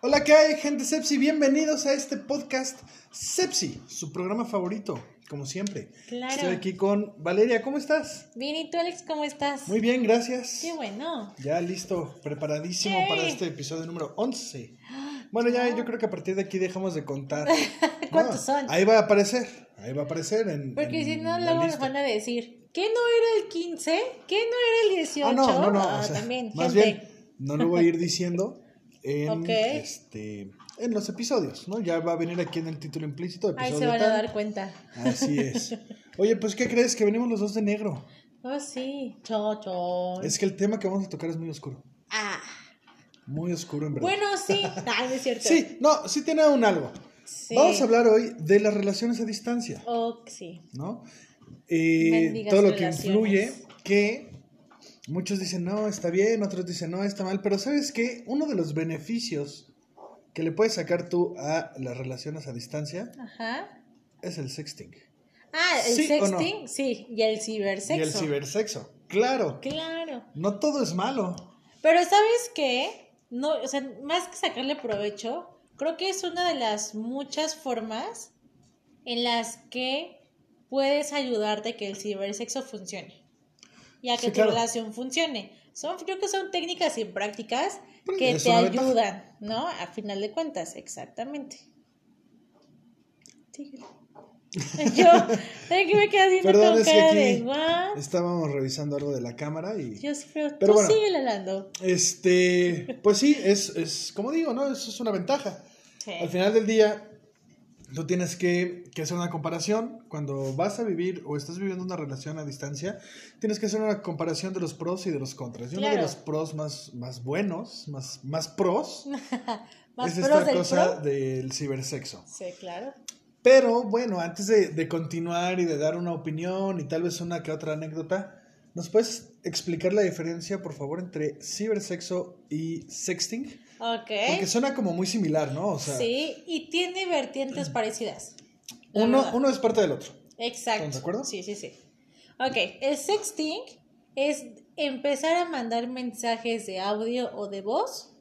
Hola, ¿qué hay, gente Sepsi? Bienvenidos a este podcast Sepsi, su programa favorito, como siempre. Claro. Estoy aquí con Valeria, ¿cómo estás? Bien, ¿y tú, Alex, cómo estás? Muy bien, gracias. Qué bueno. Ya listo, preparadísimo para este episodio número 11. Bueno, ya yo creo que a partir de aquí dejamos de contar. ¿Cuántos No, son? Ahí va a aparecer, ahí va a aparecer en Porque en si no, luego nos van a decir, ¿qué no era el 15? ¿Qué no era el 18? Ah, no, no, no. Ah, o sea, también, más gente. bien, no lo voy a ir diciendo en, este, en los episodios, ¿no? Ya va a venir aquí en el título implícito. Ahí episodio se van a dar cuenta. Así es. Oye, pues, ¿qué crees? Que venimos los dos de negro. Oh, sí. Chocho. Es que el tema que vamos a tocar es muy oscuro. Ah. Muy oscuro, en verdad. Bueno, sí. Ah, es cierto. Sí, no, sí tiene un algo. Sí. Vamos a hablar hoy de las relaciones a distancia, Oh, sí. ¿no? Eh, todo lo que influye, que muchos dicen, no, está bien, otros dicen, no, está mal, pero ¿sabes qué? Uno de los beneficios que le puedes sacar tú a las relaciones a distancia Ajá. es el sexting. Ah, el ¿Sí o no? sexting, sí. Y el cibersexo. Y el cibersexo. Claro, Claro. no todo es malo. Pero ¿sabes qué? No, o sea, más que sacarle provecho, creo que es una de las muchas formas en las que puedes ayudarte a que el cibersexo funcione. Y a que Sí, tu claro. relación funcione. Son, creo que son técnicas y prácticas Pues, que te ventaja. ayudan, ¿no? A final de cuentas, exactamente. Síguele. Yo, ¿sabes qué me quedé viendo Perdón, con es que aquí de "What?". estábamos revisando algo de la cámara y... Yo sí, pero, Pero tú bueno. síguele hablando. Este, pues sí, es, es como digo, ¿no? Eso es una ventaja. Sí. Al final del día, tú tienes que, que hacer una comparación. Cuando vas a vivir o estás viviendo una relación a distancia, tienes que hacer una comparación de los pros y de los contras. Y uno de Claro. los pros más, más buenos, más, más pros, Más es pros esta cosa pro. del cibersexo. Sí, claro. Pero bueno, antes de, de continuar y de dar una opinión y tal vez una que otra anécdota, ¿nos puedes explicar la diferencia, por favor, entre cibersexo y sexting? Ok. Porque suena como muy similar, ¿no? O sea, sí, y tiene vertientes parecidas. uno, uno es parte del otro. Exacto. ¿Estamos de acuerdo? Sí, sí, sí. Ok, el sexting es empezar a mandar mensajes de audio o de voz,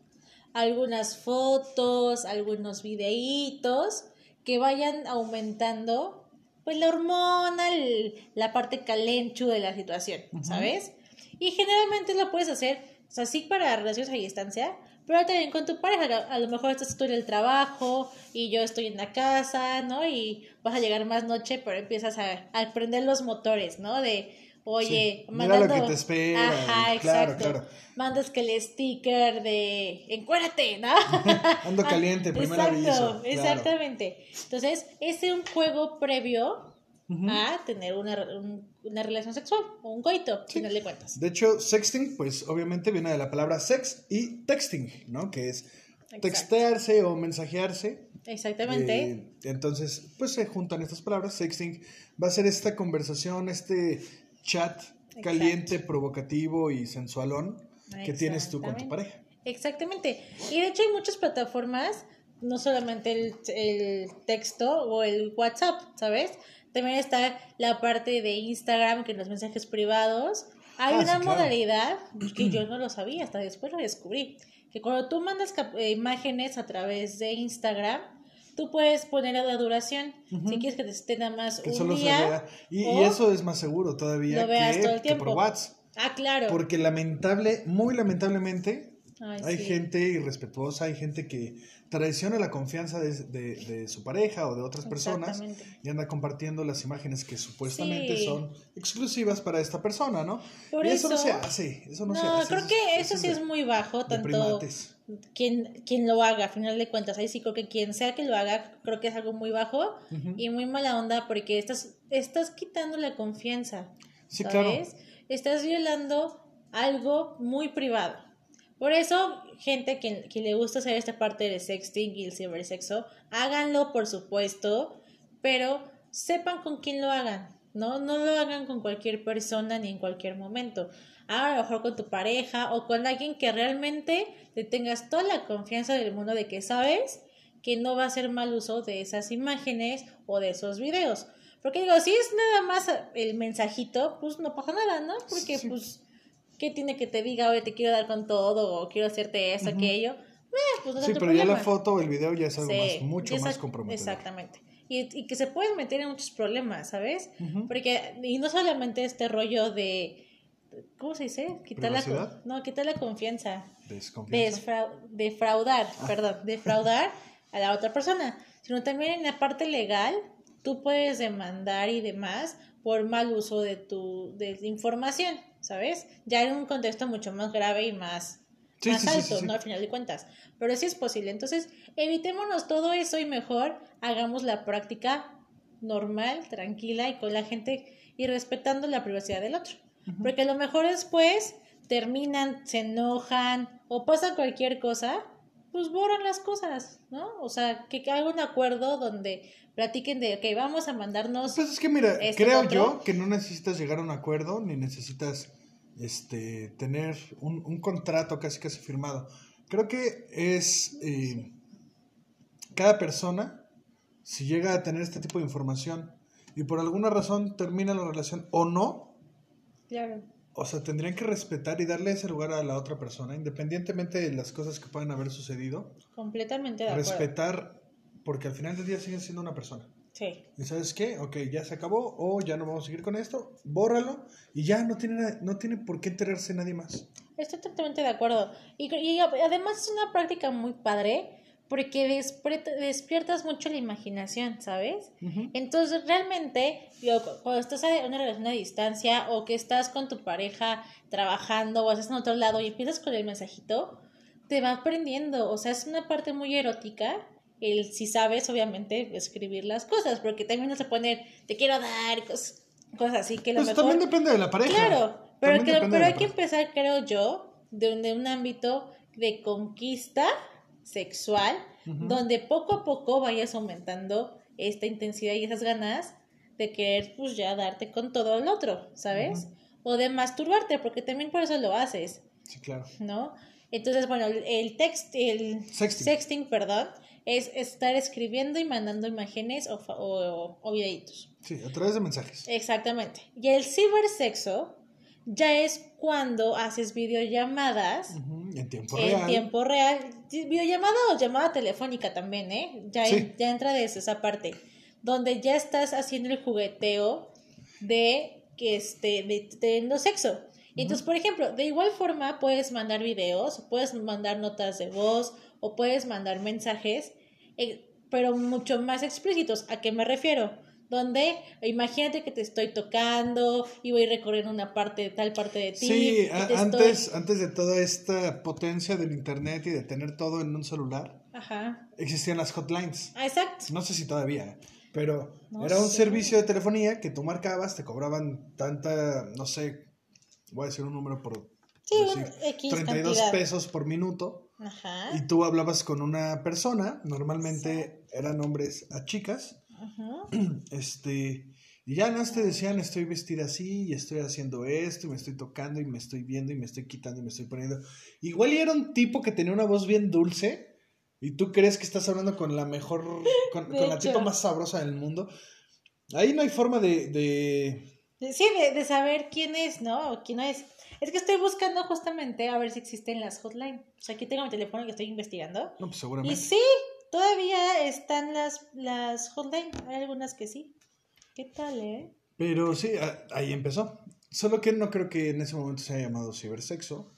algunas fotos, algunos videitos que vayan aumentando pues la hormona, el- la parte calenchu de la situación, ¿sabes? Y generalmente lo puedes hacer, o sea, sí para relaciones a distancia, pero también con tu pareja. A a lo mejor estás tú en el trabajo y yo estoy en la casa, ¿no? Y vas a llegar más noche, pero empiezas a, a prender los motores, ¿no? De, oye, Sí, mira lo mandando... que te espera, Ajá, claro, exacto. claro. Mandas que el sticker de encuérdate, ¿no? Ando caliente, primer Exacto, aviso. claro. Exactamente. Entonces, es un juego previo a tener una, un- una relación sexual o un coito, al final de cuentas. De hecho, sexting, pues obviamente viene de la palabra sex y texting, ¿no? Que es Exacto. textearse o mensajearse. Exactamente. Eh, entonces, pues se juntan estas palabras. Sexting va a ser esta conversación, este chat caliente, provocativo y sensualón que tienes tú con tu pareja. Exactamente. Y de hecho hay muchas plataformas, no solamente el, el texto o el WhatsApp, ¿sabes? También está la parte de Instagram, que los mensajes privados. Hay Ah, una sí, claro. modalidad que yo no lo sabía, hasta después lo descubrí. Que cuando tú mandas eh, imágenes a través de Instagram, tú puedes poner la duración. Si quieres que te esté nada más Que un solo se día. vea. Y, eso es más seguro todavía lo veas que, todo el que por tiempo. WhatsApp. Ah, claro. Porque lamentable, muy lamentablemente, Ay, hay sí. gente irrespetuosa, hay gente que traiciona la confianza de, de- de su pareja o de otras personas y anda compartiendo las imágenes que supuestamente Sí. son exclusivas para esta persona, ¿no? Por y eso, no eso- se hace, eso no, No, se hace. creo que eso es sí es muy bajo, tanto. Quien, quien lo haga, a final de cuentas. Ahí sí creo que quien sea que lo haga, creo que es algo muy bajo y muy mala onda porque estás, estás quitando la confianza. Sí, claro. ¿sabes? Estás violando algo muy privado. Por eso, gente que, que le gusta hacer esta parte del sexting y el cibersexo, háganlo, por supuesto, pero sepan con quién lo hagan, ¿no? No lo hagan con cualquier persona ni en cualquier momento. A lo mejor con tu pareja o con alguien que realmente le tengas toda la confianza del mundo de que sabes que no va a hacer mal uso de esas imágenes o de esos videos. Porque digo, si es nada más el mensajito, pues no pasa nada, ¿no? Porque Sí. pues, ¿qué tiene que te diga, oye, te quiero dar con todo o quiero hacerte eso, aquello? Eh, pues no Sí, pero ya la problema. foto o el video ya es algo Sí, más, mucho y más esa- comprometedor. Exactamente. Y, y que se pueden meter en muchos problemas, ¿sabes? Ujú. Porque, y no solamente este rollo de, ¿cómo se dice? Quitar la, no, quitar la confianza. Desconfianza. Defraudar, Ah. perdón, defraudar a la otra persona, sino también en la parte legal, tú puedes demandar y demás por mal uso de tu de información, ¿sabes? Ya en un contexto mucho más grave y más, Sí, más sí, alto, sí. ¿no? Al final de cuentas. Pero sí es posible. Entonces, evitémonos todo eso y mejor hagamos la práctica normal, tranquila y con la gente y respetando la privacidad del otro. Porque a lo mejor después terminan, se enojan o pasa cualquier cosa, pues borran las cosas, ¿no? O sea, que haga un acuerdo donde platiquen de, ok, vamos a mandarnos... Pues es que mira, Este creo otro. yo que no necesitas llegar a un acuerdo ni necesitas este tener un, un contrato casi casi firmado. Creo que es eh, cada persona, si llega a tener este tipo de información y por alguna razón termina la relación o no, Claro. o sea, tendrían que respetar y darle ese lugar a la otra persona, independientemente de las cosas que puedan haber sucedido. Completamente de acuerdo. Respetar, porque al final del día siguen siendo una persona. Sí. ¿Y sabes qué? Ok, ya se acabó o ya no vamos a seguir con esto, bórralo y ya no tiene, no tiene por qué enterarse nadie más. Estoy totalmente de acuerdo. Y, y además es una práctica muy padre porque despiertas mucho la imaginación, ¿sabes? Entonces, realmente, cu- cuando estás en una relación a distancia o que estás con tu pareja trabajando o estás en otro lado y empiezas con el mensajito, te va aprendiendo. O sea, es una parte muy erótica. El, si sabes, obviamente, escribir las cosas, porque también no se pone, te quiero dar, cosas, cosas así que lo Pues mejor... también depende de la pareja. Claro, pero, que- hay que empezar, creo yo, de un, de un ámbito de conquista sexual, donde poco a poco vayas aumentando esta intensidad y esas ganas de querer, pues ya darte con todo el otro, ¿sabes? O de masturbarte, porque también por eso lo haces, Sí, claro. ¿no? Entonces, bueno, el, text, el Sexting. perdón, es estar escribiendo y mandando imágenes o, o, o videitos. Sí, a través de mensajes. Exactamente. Y el cibersexo ya es cuando haces videollamadas En tiempo en real. tiempo real. Videollamada o llamada telefónica también, ¿eh? Ya, Sí. en- ya entra de esa parte. Donde ya estás haciendo el jugueteo de que este, de teniendo sexo. Entonces, por ejemplo, de igual forma puedes mandar videos, puedes mandar notas de voz o puedes mandar mensajes, eh, pero mucho más explícitos. ¿A qué me refiero? Donde imagínate que te estoy tocando y voy recorriendo una parte, tal parte de ti. Sí, estoy- antes, antes de toda esta potencia del internet y de tener todo en un celular, Ajá. existían las hotlines. Ah, exacto. No sé si todavía, pero No era un sé. servicio de telefonía que tú marcabas, te cobraban tanta, no sé, voy a decir un número por Sí, un decir, X 32 cantidad. pesos por minuto Ajá. y tú hablabas con una persona, normalmente eran hombres a chicas, Este, y ya no te decían estoy vestida así y estoy haciendo esto y me estoy tocando y me estoy viendo y me estoy quitando y me estoy poniendo. Igual y era un tipo que tenía una voz bien dulce y tú crees que estás hablando con la mejor, con, con la tipa más sabrosa del mundo. Ahí no hay forma de... de... Sí, de, de saber quién es, ¿no? O quién no es. Es que estoy buscando justamente a ver si existen las hotline. O sea, aquí tengo mi teléfono que estoy investigando. No, pues Y seguramente. sí, todavía están las, las hotline. Hay algunas que sí. ¿Qué tal, eh? Pero sí, ahí empezó. Solo que no creo que en ese momento se haya llamado cibersexo.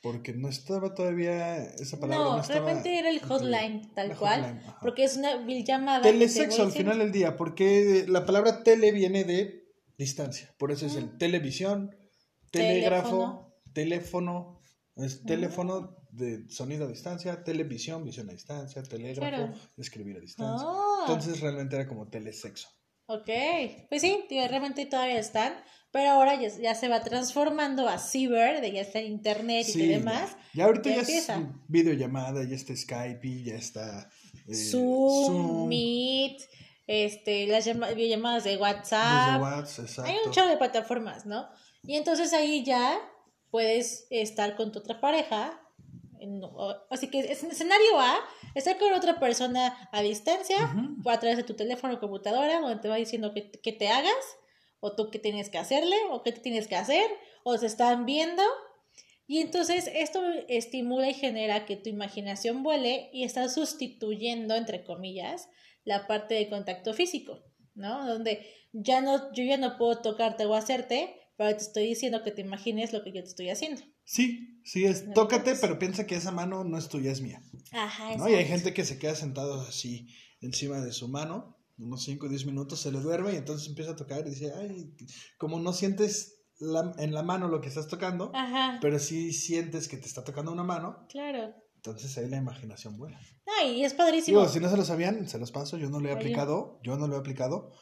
Porque no estaba todavía esa palabra. No, No, realmente era el hotline, tal La cual. hotline. Porque es una llamada. Telesexo al final del día, porque la palabra tele viene de distancia. Por eso es Mm. el televisión, telégrafo, teléfono, es teléfono de sonido a distancia, televisión, visión a distancia, telégrafo, Claro. escribir a distancia. Ah. Entonces realmente era como telesexo. Ok, pues sí, digo, realmente todavía están, pero ahora ya, ya se va transformando a ciber, de ya está en internet y Sí, demás. ya, ahorita ya ya, es videollamada, ya está Skype, ya está eh, Zoom, Zoom, Meet, este, las llama- videollamadas de WhatsApp. WhatsApp. Hay un chorro de plataformas, ¿no? Y entonces ahí ya puedes estar con tu otra pareja en- así que es escenario A, estar con otra persona a distancia, Ujú. o a través de tu teléfono o computadora, donde te va diciendo que, que te hagas, o tú qué tienes que hacerle, o qué te tienes que hacer, o se están viendo. Y entonces esto estimula y genera que tu imaginación vuele y estás sustituyendo, entre comillas, la parte de contacto físico, ¿no? Donde ya no, yo ya no puedo tocarte o hacerte, pero te estoy diciendo que te imagines lo que yo te estoy haciendo. Sí, sí, es No, tócate, pues- pero piensa que esa mano no es tuya, es mía. Ajá, ¿no? Y hay gente que se queda sentado así encima de su mano, unos 5 o 10 minutos, se le duerme y entonces empieza a tocar y dice, ay, como no sientes la- en la mano lo que estás tocando, Ajá, pero sí sientes que te está tocando una mano, claro. entonces ahí la imaginación vuela. No, y es padrísimo. Digo, si no se lo sabían, se los paso, yo no lo he Oye. aplicado, yo no lo he aplicado,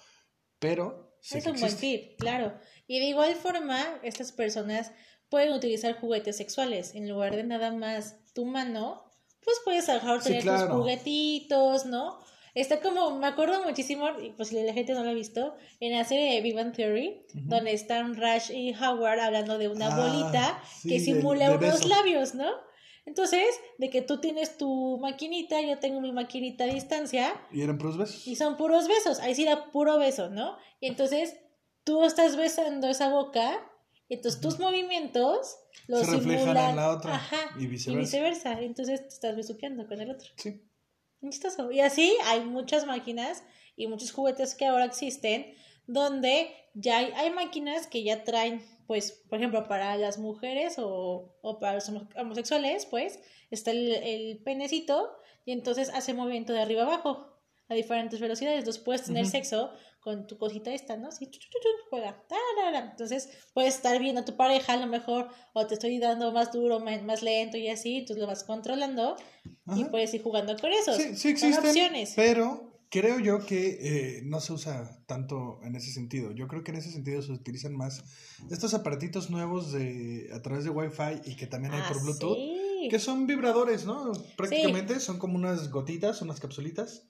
pero es un buen tip, claro. Y de igual forma, estas personas pueden utilizar juguetes sexuales. En lugar de nada más tu mano, pues puedes lo mejor Sí, tener tus juguetitos, ¿no? Está como, me acuerdo muchísimo, y pues si la gente no lo ha visto, en la serie de Big Bang Theory, donde están Rash y Howard hablando de una Ah, bolita sí, que de- simula de unos beso. labios, ¿no? Entonces, de que tú tienes tu maquinita, yo tengo mi maquinita a distancia, ¿Y eran puros besos? y son puros besos, ahí sí era puro beso, ¿no? Y entonces tú estás besando esa boca, entonces tus movimientos los Se reflejan simulan, en la otra, ajá, y y viceversa. viceversa, entonces te estás besuqueando con el otro. Sí. Chistoso. Y así hay muchas máquinas y muchos juguetes que ahora existen donde ya hay, hay máquinas que ya traen, pues, por ejemplo, para las mujeres o, o para los homo- homosexuales, pues, está el, el penecito y entonces hace movimiento de arriba abajo a diferentes velocidades. Entonces puedes tener Ujú. sexo con tu cosita esta, ¿no? Así, chu, chu, chu, chu, juega. Entonces puedes estar viendo a tu pareja a lo mejor o te estoy dando más duro, más, más lento y así, entonces lo vas controlando y puedes ir jugando con esos. Sí, sí existen, opciones. pero creo yo que eh, no se usa tanto en ese sentido. Yo creo que en ese sentido se utilizan más estos aparatitos nuevos de a través de Wi-Fi y que también hay Ah, por Bluetooth, sí. que son vibradores, ¿no? Prácticamente son como unas gotitas, unas capsulitas.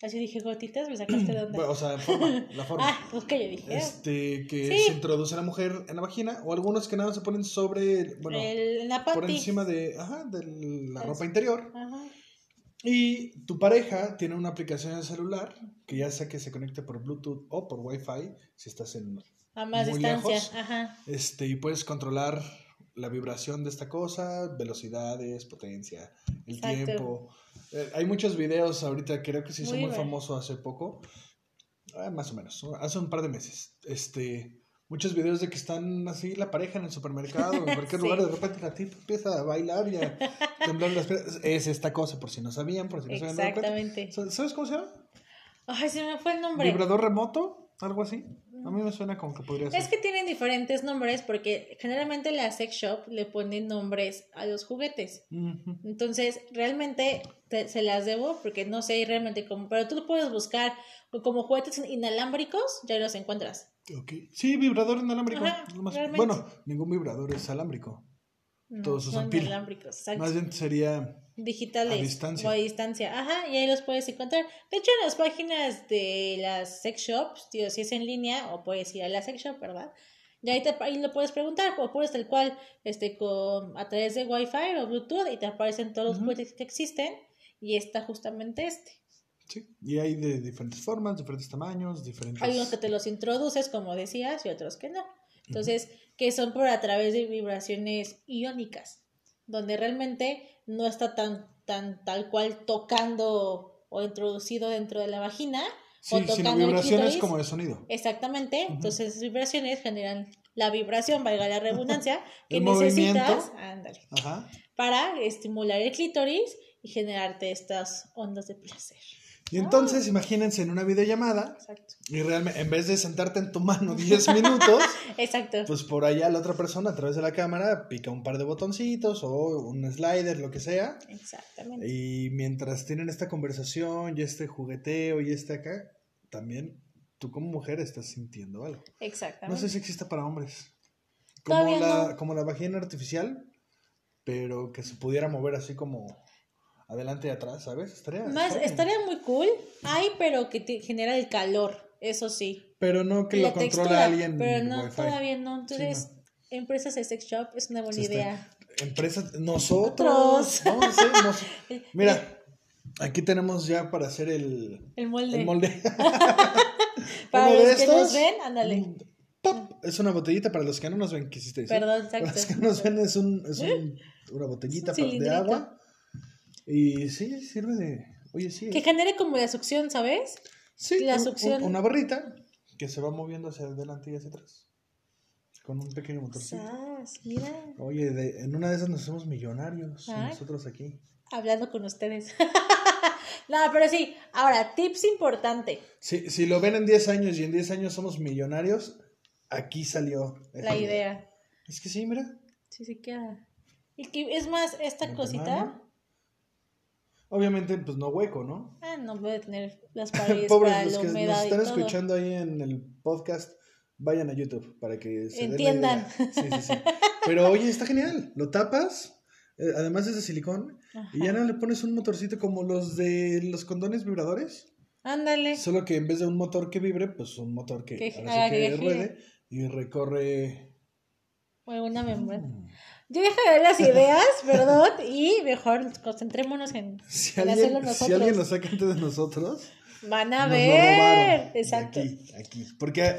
Así dije, gotitas, me sacaste de onda. Bueno, o sea, forma, la forma. ah, pues que yo dije. Este, que Sí. se introduce la mujer en la vagina, o algunos que nada se ponen sobre, bueno, el, la por encima de, ajá, de la ropa interior. Ajá. Y tu pareja tiene una aplicación en el celular que ya sea que se conecte por Bluetooth o por Wi-Fi, si estás en A más Muy distancia. lejos. Ajá. este y puedes controlar la vibración de esta cosa, velocidades, potencia, el Exacto. tiempo. Eh, hay muchos videos ahorita, creo que se hizo Muy famoso hace poco, ah, más o menos, hace un par de meses. Este, muchos videos de que están así la pareja en el supermercado, en cualquier Sí. lugar, de repente la tipa empieza a bailar y a temblar las piernas. Es esta cosa, por si no sabían, por si no cuenta. Exactamente. ¿Sabes cómo se llama? Ay, se me fue el nombre. ¿Vibrador remoto? ¿Algo así? A mí me suena como que podría ser. Es que tienen diferentes nombres porque generalmente la sex shop le ponen nombres a los juguetes. Entonces, realmente te- se las debo porque no sé realmente cómo. Pero tú lo puedes buscar como juguetes inalámbricos, ya los encuentras. Ok. Sí, vibrador inalámbrico. Ajá, más-. Bueno, ningún vibrador es alámbrico. No, Todos usan son pila. Más bien sería. Digitales A distancia. o a distancia. Ajá, y ahí los puedes encontrar. De hecho, en las páginas de las sex shops, tío, si es en línea o puedes ir a la sex shop, ¿verdad? Y ahí, te, ahí lo puedes preguntar, o puedes tal cual, este, con, a través de Wi-Fi o Bluetooth y te aparecen todos los juguetes que existen y está justamente este. Sí. Y hay de diferentes formas, diferentes tamaños, diferentes. Hay unos que te los introduces, como decías, y otros que no. Entonces, que son por a través de vibraciones iónicas, donde realmente no está tan, tan tal cual tocando o introducido dentro de la vagina. Sí, o tocando el vibraciones clítoris. como de sonido. Exactamente. Entonces, esas vibraciones generan la vibración, valga la redundancia, que El necesitas movimiento. ándale, Ajá. para estimular el clítoris y generarte estas ondas de placer. Y entonces, imagínense en una videollamada Exacto. y realmente, en vez de sentarte en tu mano 10 minutos, Exacto. pues por allá la otra persona a través de la cámara pica un par de botoncitos o un slider, lo que sea. Exactamente. Y mientras tienen esta conversación y este jugueteo y este acá, también tú como mujer estás sintiendo algo. No Exactamente. sé si existe para hombres. Como Todavía la, no. como la vagina artificial, pero que se pudiera mover así como adelante y atrás, ¿sabes? Estaría, Más, estaría- estaría muy cool. Hay, pero que te genera el calor, eso sí. Pero no que la lo controle textura, alguien pero no, Wi-Fi. todavía no. Entonces, empresas de sex shop es una buena está- idea. empresas, nosotros. Otros. Vamos a hacer nos- Mira, aquí tenemos ya para hacer el, El molde. el molde. Para los que nos ven, ándale. pop, Es una botellita para los que no nos ven, quisiste decir. Perdón, Para los exacto. que no nos ven es, un, es un- una botellita Es un pa- de agua. Y sí, sirve de... Oye, sí. Que genere como la succión, ¿sabes? Sí, La un- succión. un- una barrita que se va moviendo hacia adelante y hacia atrás. Con un pequeño motorcito. Sas, mira, Oye, de- en una de esas nos hacemos millonarios. Ay. Nosotros aquí. hablando con ustedes. no, pero sí, ahora, tips importante. Si, si lo ven en 10 años y en 10 años somos millonarios, aquí salió La idea. Es que sí, mira. Sí, sí queda. Y que es más, esta cosita. Obviamente, pues no hueco, ¿no? Ah, no puede tener las paredes Pobres para los la que nos y están todo. escuchando ahí en el podcast, vayan a YouTube para que se den la Entiendan. idea. Sí, sí, sí. Pero oye, está genial. Lo tapas, eh, además es de silicón, y ya no le pones un motorcito como los de los condones vibradores. Ándale. Solo que en vez de un motor que vibre, pues un motor que, Que ahora sí que ruede y recorre. O alguna membrana. Mm. Yo dejo de ver las ideas, perdón, y mejor concentrémonos en, Si en alguien, hacerlo si alguien lo saca antes de nosotros, Van a nos ver. Exacto. Aquí, aquí. Porque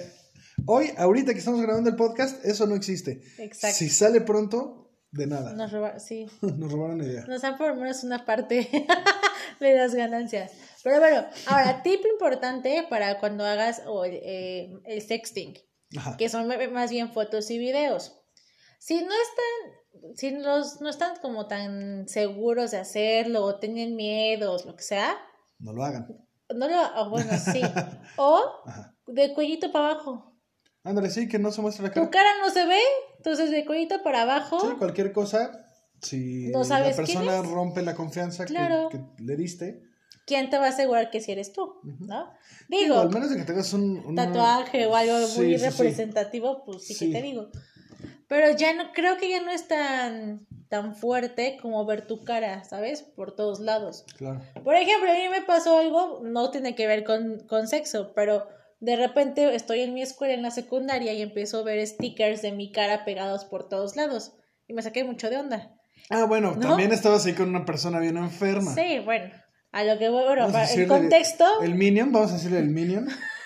hoy, ahorita que estamos grabando el podcast, eso no existe. Exacto. Si sale pronto, de nada. Nos robaron, sí. Nos robaron la idea. Nos dan por lo menos una parte de las ganancias. Pero bueno, ahora, tip importante para cuando hagas o el, eh, el sexting, Ajá. que son más bien fotos y videos. Si no están, si los, no están como tan seguros de hacerlo o tienen miedos, lo que sea, No lo hagan. no lo, o bueno, sí. O Ajá. de cuellito para abajo. Ándale, sí, que no se muestre la Tu cara. cara no se ve, entonces de cuellito para abajo. Sí, cualquier cosa. Si No sabes la persona rompe la confianza que- Claro. que, le diste, ¿Quién te va a asegurar que si eres tú? ¿No? digo, Digo, al menos de que tengas un, un- tatuaje o algo Sí, muy sí, sí. representativo, pues sí, Sí. que te digo. Pero ya no, creo que ya no es tan, tan fuerte como ver tu cara, ¿sabes? Por todos lados. Claro. Por ejemplo, a mí me pasó algo, no tiene que ver con, con sexo, pero de repente estoy en mi escuela, en la secundaria, y empiezo a ver stickers de mi cara pegados por todos lados. Y me saqué mucho de onda. Ah, bueno, ¿No? también estabas ahí con una persona bien enferma. Sí, bueno, a lo que voy, bueno, para- el contexto. El Minion, vamos a decirle el Minion.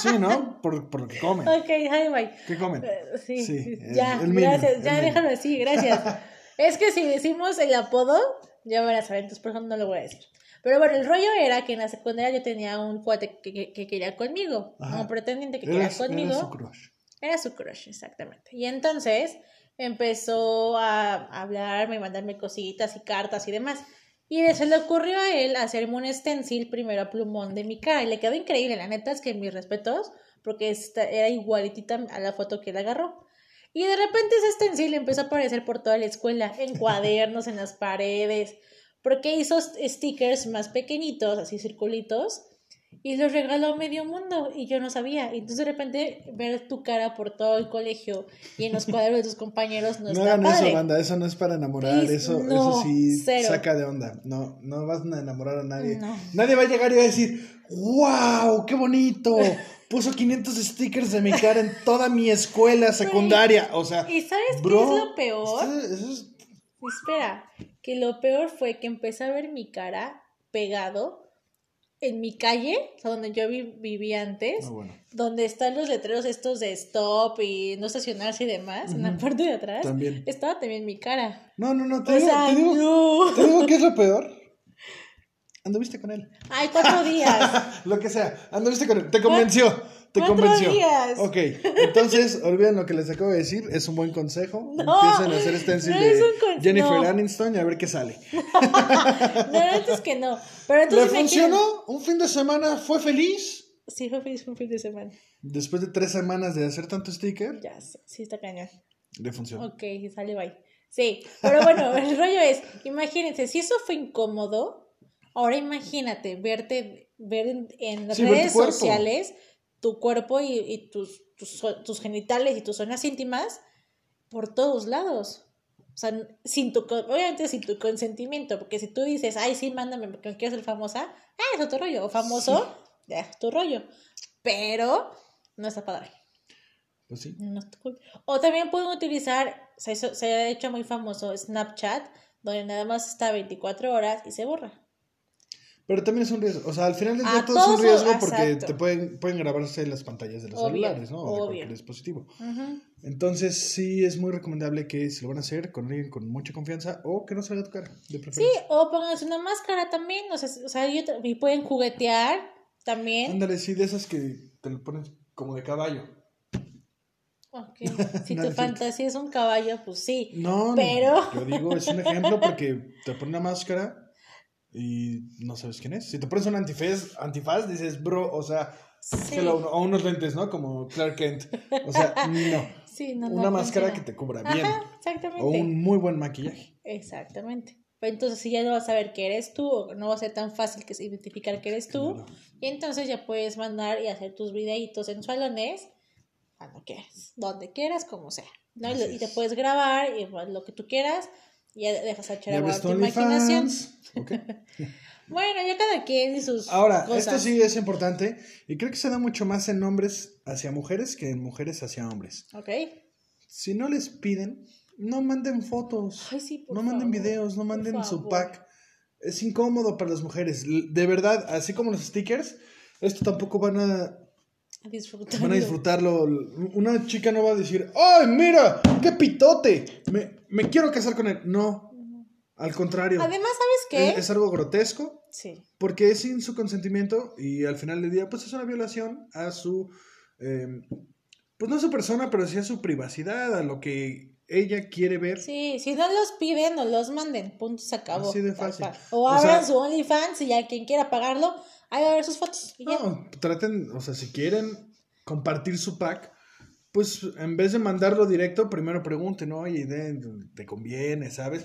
Sí, ¿no? Por, por lo que comen. Ok, hi, bye. ¿Qué comen? Eh, Sí, Sí, el- ya, el mínimo, gracias, el ya déjalo así, gracias. es que si decimos el apodo, ya van a saber, entonces por eso no lo voy a decir. Pero bueno, el rollo era que en la secundaria yo tenía un cuate que, que- que quería conmigo, Ajá. un pretendiente que quería conmigo. era su crush. Era su crush, exactamente. Y entonces empezó a hablarme, mandarme cositas y cartas y demás. Y se le ocurrió a él hacerme un stencil primero a plumón de mi cara. Y le quedó increíble, la neta es que mis respetos, porque esta- era igualitita a la foto que él agarró. Y de repente ese stencil empezó a aparecer por toda la escuela, en cuadernos, en las paredes, porque hizo stickers más pequeñitos, así circulitos, y los regaló a medio mundo y yo no sabía. Y entonces de repente ver tu cara por todo el colegio y en los cuadros de tus compañeros no, No, está hagan padre. eso, banda. Eso no es para enamorar. Es- Eso, no, eso sí cero. saca de onda. No, no vas a enamorar a nadie. No. Nadie va a llegar y va a decir, ¡Wow! ¡Qué bonito! Puso 500 stickers de mi cara en toda mi escuela secundaria. O sea, ¿Y sabes qué es lo peor? esto- eso es- Espera, que lo peor fue que empecé a ver mi cara pegado en mi calle, o sea, donde yo vi- vivía antes, Ah, bueno. donde están los letreros estos de stop y no estacionarse y demás, en la parte de atrás, También. estaba también mi cara. No, no, no. Te digo, sea, te digo, no. te digo que es lo peor. Anduviste con él. Ay, cuatro días. Lo que sea. Anduviste con él. Te convenció. Te cuatro convenció. días. Ok. Entonces, olviden lo que les acabo de decir. Es un buen consejo. No, Empiecen a hacer stencil no de es un con- Jennifer no. Aniston y a ver qué sale. No, antes que no. Pero ¿Le entonces me funcionó? ¿Un fin de semana fue feliz? Sí, fue feliz un fin de semana. Después de tres semanas de hacer tanto sticker, Ya, sé, sí está cañón. le funcionó. Ok, sale bye. Sí, pero bueno, el rollo es, imagínense, si eso fue incómodo, ahora imagínate verte, ver en, en las Sí, redes sociales tu cuerpo y, y tus, tus, tus genitales y tus zonas íntimas por todos lados. O sea, sin tu, obviamente sin tu consentimiento, porque si tú dices, ay, sí, mándame porque quiero ser famosa, ah, es otro rollo, o famoso, ya es tu rollo. Pero no está padre. Pues sí. No está cool. O también pueden utilizar, se, se ha hecho muy famoso Snapchat, donde nada más está 24 horas y se borra. Pero también es un riesgo. O sea, al final del día todo es un riesgo porque exacto. te pueden, pueden grabarse las pantallas de los Obvio, celulares, ¿no? O de cualquier dispositivo. Entonces, sí es muy recomendable que si lo van a hacer con alguien con mucha confianza o que no salga a tu cara, de Sí, preferencia. o pónganse una máscara también, o sea, o sea, yo y pueden juguetear también. Ándale, sí, de esas que te lo pones como de caballo. Ok, Si No, tu fantasía es un caballo, pues sí. No, no, Pero- yo digo, es un ejemplo porque te pones una máscara y no sabes quién es. Si te pones un antifaz, antifaz dices, bro, o sea, Sí. hello, o unos lentes, ¿no? Como Clark Kent. O sea, no. Sí, no, no Una máscara que te cubra bien. Ajá, exactamente. O un muy buen maquillaje. Exactamente. Entonces si ya no vas a ver que eres tú, o no va a ser tan fácil que identificar que eres tú, Claro. y entonces ya puedes mandar y hacer tus videitos sensualones cuando quieras, donde quieras, como sea. ¿no? Y, te es. puedes grabar y lo que tú quieras, ya dejas a echar Y a tu imaginación. Bueno, ya cada quien y sus Ahora, cosas. esto sí es importante y creo que se da mucho más en hombres hacia mujeres que en mujeres hacia hombres. Ok. Si no les piden, no manden fotos. Ay, sí, por no manden videos, no por manden su favor. pack. Es incómodo para las mujeres. De verdad, así como los stickers, esto tampoco van a, Disfrutando. van a disfrutarlo. Una chica no va a decir, ¡ay, mira! ¡Qué pitote! Me, me quiero casar con él. No, al contrario. Además, ¿sabes qué? Es, es algo grotesco Sí. porque es sin su consentimiento y al final del día, pues es una violación a su. eh, pues no a su persona, pero sí a su privacidad, a lo que ella quiere ver. Sí, si no los piden, no los manden. Punto, se acabó. Así de fácil. O, O abran sea- su OnlyFans y ya quien quiera pagarlo, ahí va a ver sus fotos. Y ya. No, traten, o sea, si quieren compartir su pack, pues en vez de mandarlo directo, primero pregunten, oye, de- te conviene, ¿sabes?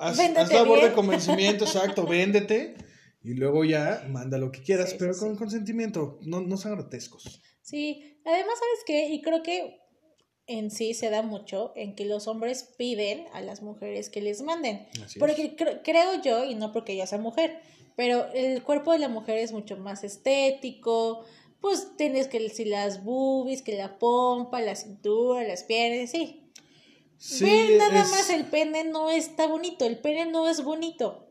Haz, haz labor de convencimiento, exacto, véndete y luego ya manda lo que quieras, Sí, pero sí, con sí. consentimiento, no, no sean grotescos. Sí, además, ¿sabes qué? Y creo que en sí se da mucho en que los hombres piden a las mujeres que les manden. Así Porque cre- creo yo, y no porque yo sea mujer, pero el cuerpo de la mujer es mucho más estético. Pues tienes que si las boobies, que la pompa, la cintura, las piernas, sí. Sí, Ver nada es- más el pene no está bonito, el pene no es bonito.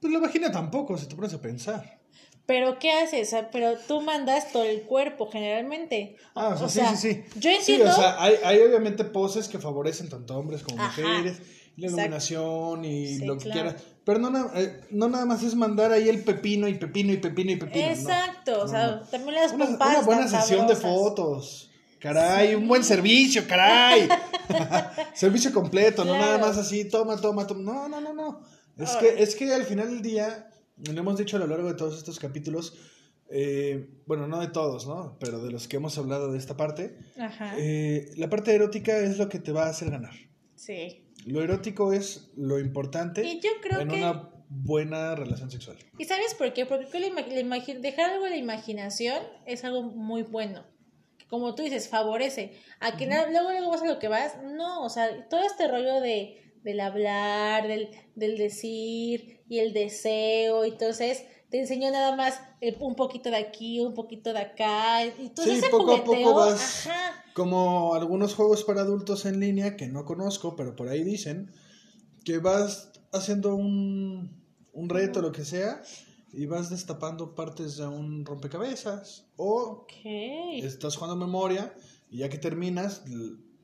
Pues la vagina tampoco, si te pones a pensar. Pero ¿qué haces? Sea, pero tú mandas todo el cuerpo generalmente. Ah, o sea, O sí, sea, sí, sí. yo Sí, entiendo- o sea, hay, hay obviamente poses que favorecen tanto hombres como Ajá, mujeres, la exacto. iluminación y Sí, lo que claro. quieras. Pero no, eh, no nada más es mandar ahí el pepino y pepino y pepino y pepino. no. Exacto, o sea, no. también las Una, una buena sesión de fotos. Caray, un buen servicio, caray. servicio completo, no nada más así, toma, toma, toma. No, no, no, no. Es Ahora. que, es que al final del día, lo hemos dicho a lo largo de todos estos capítulos, eh, bueno, no de todos, ¿no? Pero de los que hemos hablado de esta parte, Ajá. eh, la parte erótica es lo que te va a hacer ganar. Sí. Lo erótico es lo importante Y yo creo en que una buena relación sexual. ¿Y sabes por qué? Porque la dejar algo a la imaginación es algo muy bueno. Como tú dices, favorece. A que luego, luego vas a lo que vas. No, o sea, todo este rollo de, del hablar, del, del decir y el deseo. Entonces, te enseñó nada más un poquito de aquí, un poquito de acá. Y todo Sí, ese poco a jugueteo, poco vas- Ajá. Como algunos juegos para adultos en línea que no conozco, pero por ahí dicen que vas haciendo un, un reto, lo que sea, y vas destapando partes de un rompecabezas. O Ok. estás jugando memoria y ya que terminas,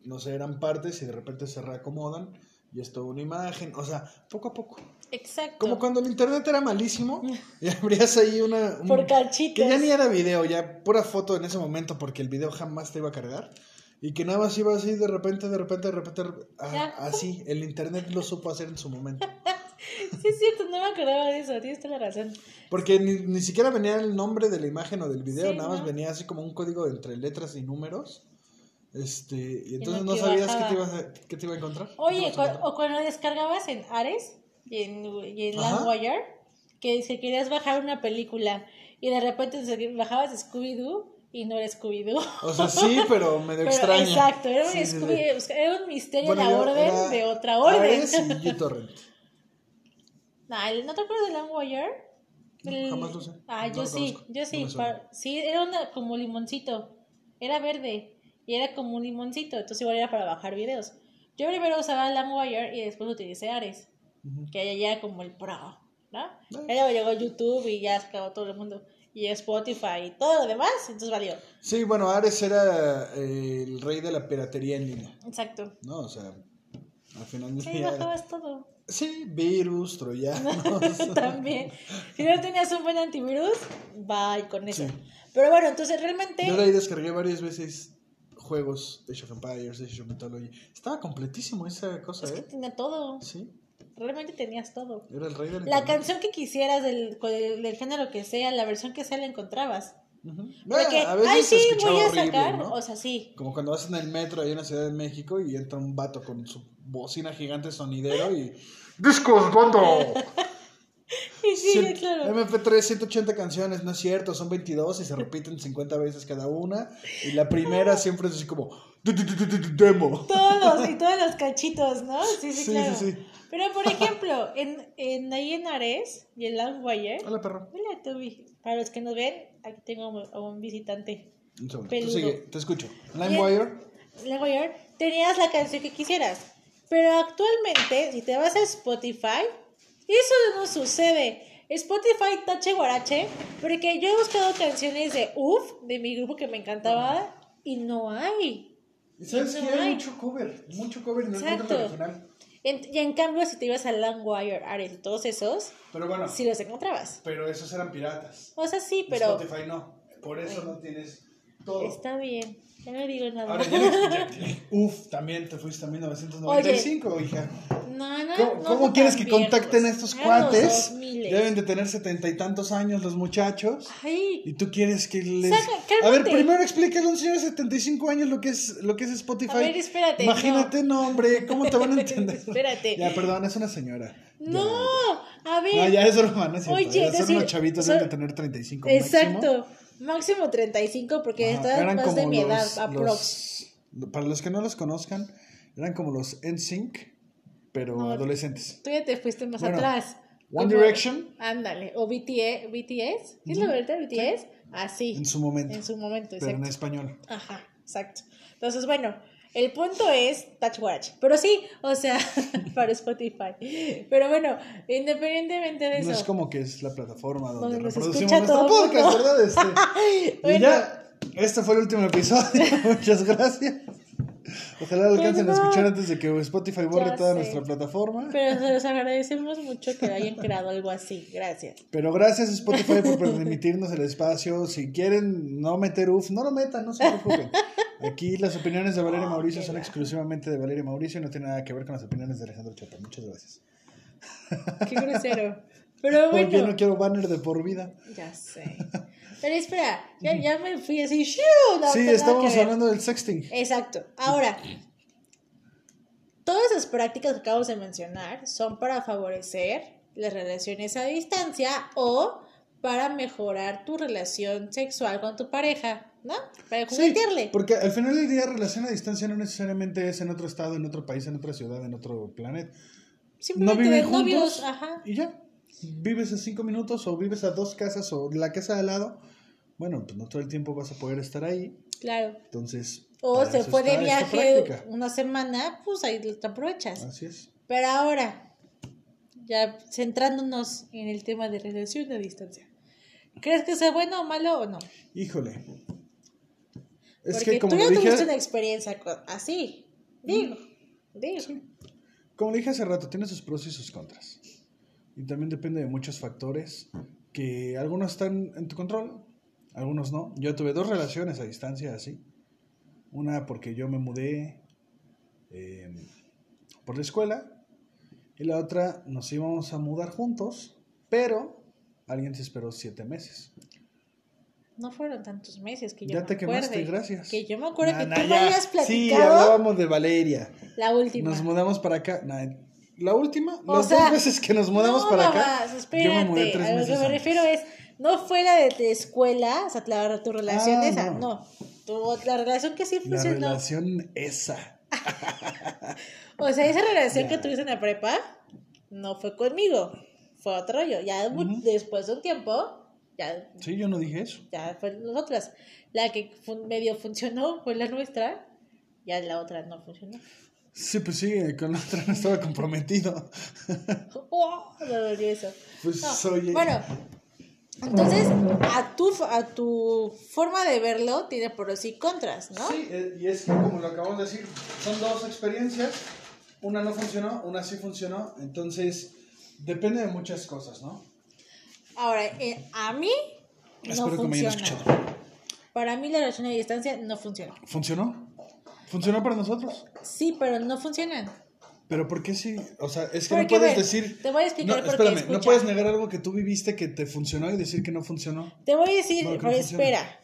no sé, eran partes y de repente se reacomodan y es toda una imagen. O sea, poco a poco. Exacto. Como cuando el internet era malísimo y abrías ahí una... un- Por que ya ni era video, ya pura foto en ese momento porque el video jamás te iba a cargar. Y que nada más iba así de repente, de repente, de repente, ah, así. El internet lo supo hacer en su momento. Sí, es cierto, no me acordaba de eso. Tienes toda la razón. Porque ni, ni siquiera venía el nombre de la imagen o del video, Sí, nada más ¿no? venía así como un código entre letras y números. Este, y entonces no sabías qué te, ibas a, qué te iba a encontrar. Oye, a encontrar. o cuando descargabas en Ares y en, y en. LimeWire, que si querías bajar una película y de repente bajabas Scooby-Doo y no era Scooby-Doo. O sea, sí, pero medio Pero, extraña. Exacto, era un, Sí, sí, sí. Scooby- era un misterio Bueno, la yo orden era de otra orden. Ares y uTorrent. Nah, ¿No te acuerdas de LimeWire? No, El- jamás lo sé. Ah, No yo sí, conozco. yo No sí. pa- sí, era una como limoncito. Era verde. y era como un limoncito, entonces igual era para bajar videos. Yo primero usaba LimeWire y después utilicé Ares, que ya era como el pro, ¿no? Luego llegó YouTube y ya se acabó todo el mundo. Y Spotify y todo lo demás, entonces valió. Sí, bueno, Ares era eh, el rey de la piratería en línea, Exacto. ¿no? O sea, al final del Sí, día- bajabas todo. Sí, virus, troyanos. También. Si no tenías un buen antivirus, bye con eso. Sí. Pero bueno, entonces realmente. Yo de ahí descargué varias veces juegos de Age of Empires, de Age of Mythology. Estaba completísimo esa cosa, Es que ¿eh? tenía todo. Sí, Realmente tenías todo. era el rey del La internet. canción que quisieras, del, del, del género que sea, la versión que sea, la encontrabas. Ujú. Porque, Ah, a veces ay, sí, voy a horrible, sacar. ¿no? O sea, sí. Como cuando vas en el metro ahí en la Ciudad de México y entra un vato con su bocina gigante sonidero y... ¡Discos, bando! Sí, sí, Cien- claro. MP3, 180 canciones, no es cierto, son 22 y se repiten 50 veces cada una. Y la primera siempre es así como... "Du- du- du- du- du- Demo. Todos y todos los cachitos, ¿no? Sí, sí, Sí, claro. sí, sí. Pero por ejemplo, en, en ahí en Ares y en Landwire. Hola, perro. Hola, Toby. Para los que nos ven, aquí tengo a un- visitante. Un segundo. Tú Peludo. sigue, te escucho. LimeWire. Landwire, tenías la canción que quisieras. Pero actualmente, si te vas a Spotify, eso no sucede. Spotify tache guarache, porque yo he buscado canciones de UF, de mi grupo que me encantaba, y no hay. Y sabes No que hay hay. mucho cover, mucho cover y no Exacto. el original. En- y en cambio, si te ibas a Landwire, Ares y todos esos, Pero bueno, sí los encontrabas. pero esos eran piratas. O sea, sí, pero Spotify no. Por eso no tienes todo. está bien. Ya no digo nada. Ahora, ya, ya- uf, también te fuiste a 1995, hija. No, no, ¿Cómo, no cómo quieres que contacten a estos cuates? 2000. Deben de tener setenta y tantos años los muchachos. Ay, Y tú quieres que les... Saca- a ver, primero explícale a un señor de 75 años lo que es, lo que es Spotify. A ver, espérate, Imagínate, no, hombre, ¿cómo te van a entender? Espérate. Ya, perdón, es una señora. no, Ya. a ver. No, ya es broma, no es cierto. Oye, ya son decir, unos chavitos, deben de tener 35 máximo. Exacto. Máximo 35 porque eran más de mi edad, aprox. los- para los que no los conozcan, eran como los NSYNC, pero No, adolescentes. Tú ya te fuiste más Bueno, atrás. One Como- Direction. Ándale. O BTS. ¿BTS? ¿Qué es la verdad? ¿BTS? Así. En su momento. En su momento, pero en exacto. español. Ajá, exacto. Entonces, bueno, el punto es Touch Watch. Pero sí, o sea, para Spotify. Pero bueno, independientemente de eso. No es como que es la plataforma donde, nos reproducimos nuestro podcast. ¿verdad? Este, y Bueno. ya, este fue el último episodio. Muchas gracias. Ojalá lo alcancen a escuchar antes de que Spotify borre Ya toda sé. nuestra plataforma. Pero se los agradecemos mucho que hayan creado algo así. Gracias. Pero gracias Spotify por permitirnos el espacio. Si quieren no meter UF, no lo metan, no se preocupen. Aquí las opiniones de Valeria Oh, Mauricio son va. exclusivamente de Valeria Mauricio y no tiene nada que ver con las opiniones de Alejandro Chapa. Muchas gracias. Qué grosero. Pero Porque bueno. no quiero banner de por vida. Ya sé. Pero espera, ya, ya me fui así. sí, estábamos hablando del sexting. Exacto. Ahora, todas esas prácticas que acabamos de mencionar son para favorecer las relaciones a distancia o para mejorar tu relación sexual con tu pareja, ¿no? Para Sí, juguetearle. porque al final del día relación a distancia no necesariamente es en otro estado, en otro país, en otra ciudad, en otro planeta. Simplemente no de viven novios, juntos ajá. y ya. Vives a cinco minutos o vives a dos casas o la casa de al lado. Bueno, pues no todo el tiempo vas a poder estar ahí. Claro. Entonces. O se fue de viaje una semana, pues ahí te aprovechas. Así es. Pero ahora, ya centrándonos en el tema de relación a distancia. ¿Crees que sea bueno o malo o no? Híjole. Es Porque que como tú ya dije, tuviste una experiencia co- así. Digo, digo. Sí. como le dije hace rato, tiene sus pros y sus contras. Y también depende de muchos factores que algunos están en tu control, algunos no. Yo tuve dos relaciones a distancia así. Una porque yo me mudé eh, por la escuela y la otra nos íbamos a mudar juntos, pero alguien se esperó siete meses. No fueron tantos meses que yo Ya me te quemaste, acuerde. gracias. Que yo me acuerdo Nah, que nah, tú me habías Sí, platicado hablábamos de Valeria. la última. Nos mudamos para acá. Nah, la última, O las sea, dos veces que nos mudamos no, para acá, espérate. yo me mudé tres a lo que me refiero es, no fue la de tu escuela, o sea, la, tu relación Ah, esa, no. no. Tu- la relación que sí La funcionó. relación esa. O sea, esa relación que tuviste en la prepa no fue conmigo, fue otro rollo. Ya después de un tiempo, Ya, Sí, yo no dije eso. ya fue nosotras. La que fun- medio funcionó fue la nuestra, ya la otra no funcionó. Sí, pues sí, con la otra no estaba comprometido. ¡Oh! Me dolió eso. Pues No, oye. Bueno, entonces, a tu, a tu forma de verlo tiene pros y contras, ¿no? Sí, eh, y es que como lo acabamos de decir, son dos experiencias. Una no funcionó, una sí funcionó. Entonces, depende de muchas cosas, ¿no? Ahora, eh, a mí no Espero que me hayan funciona. escuchado. Para mí la relación a distancia no funciona. ¿Funcionó? ¿Funcionó para nosotros? Sí, pero no funcionan. Pero ¿por qué sí? O sea, es que Porque, no puedes ver, decir... te voy a explicar no, por qué, no puedes negar algo que tú viviste que te funcionó y decir que no funcionó. Te voy a decir, No, no espera.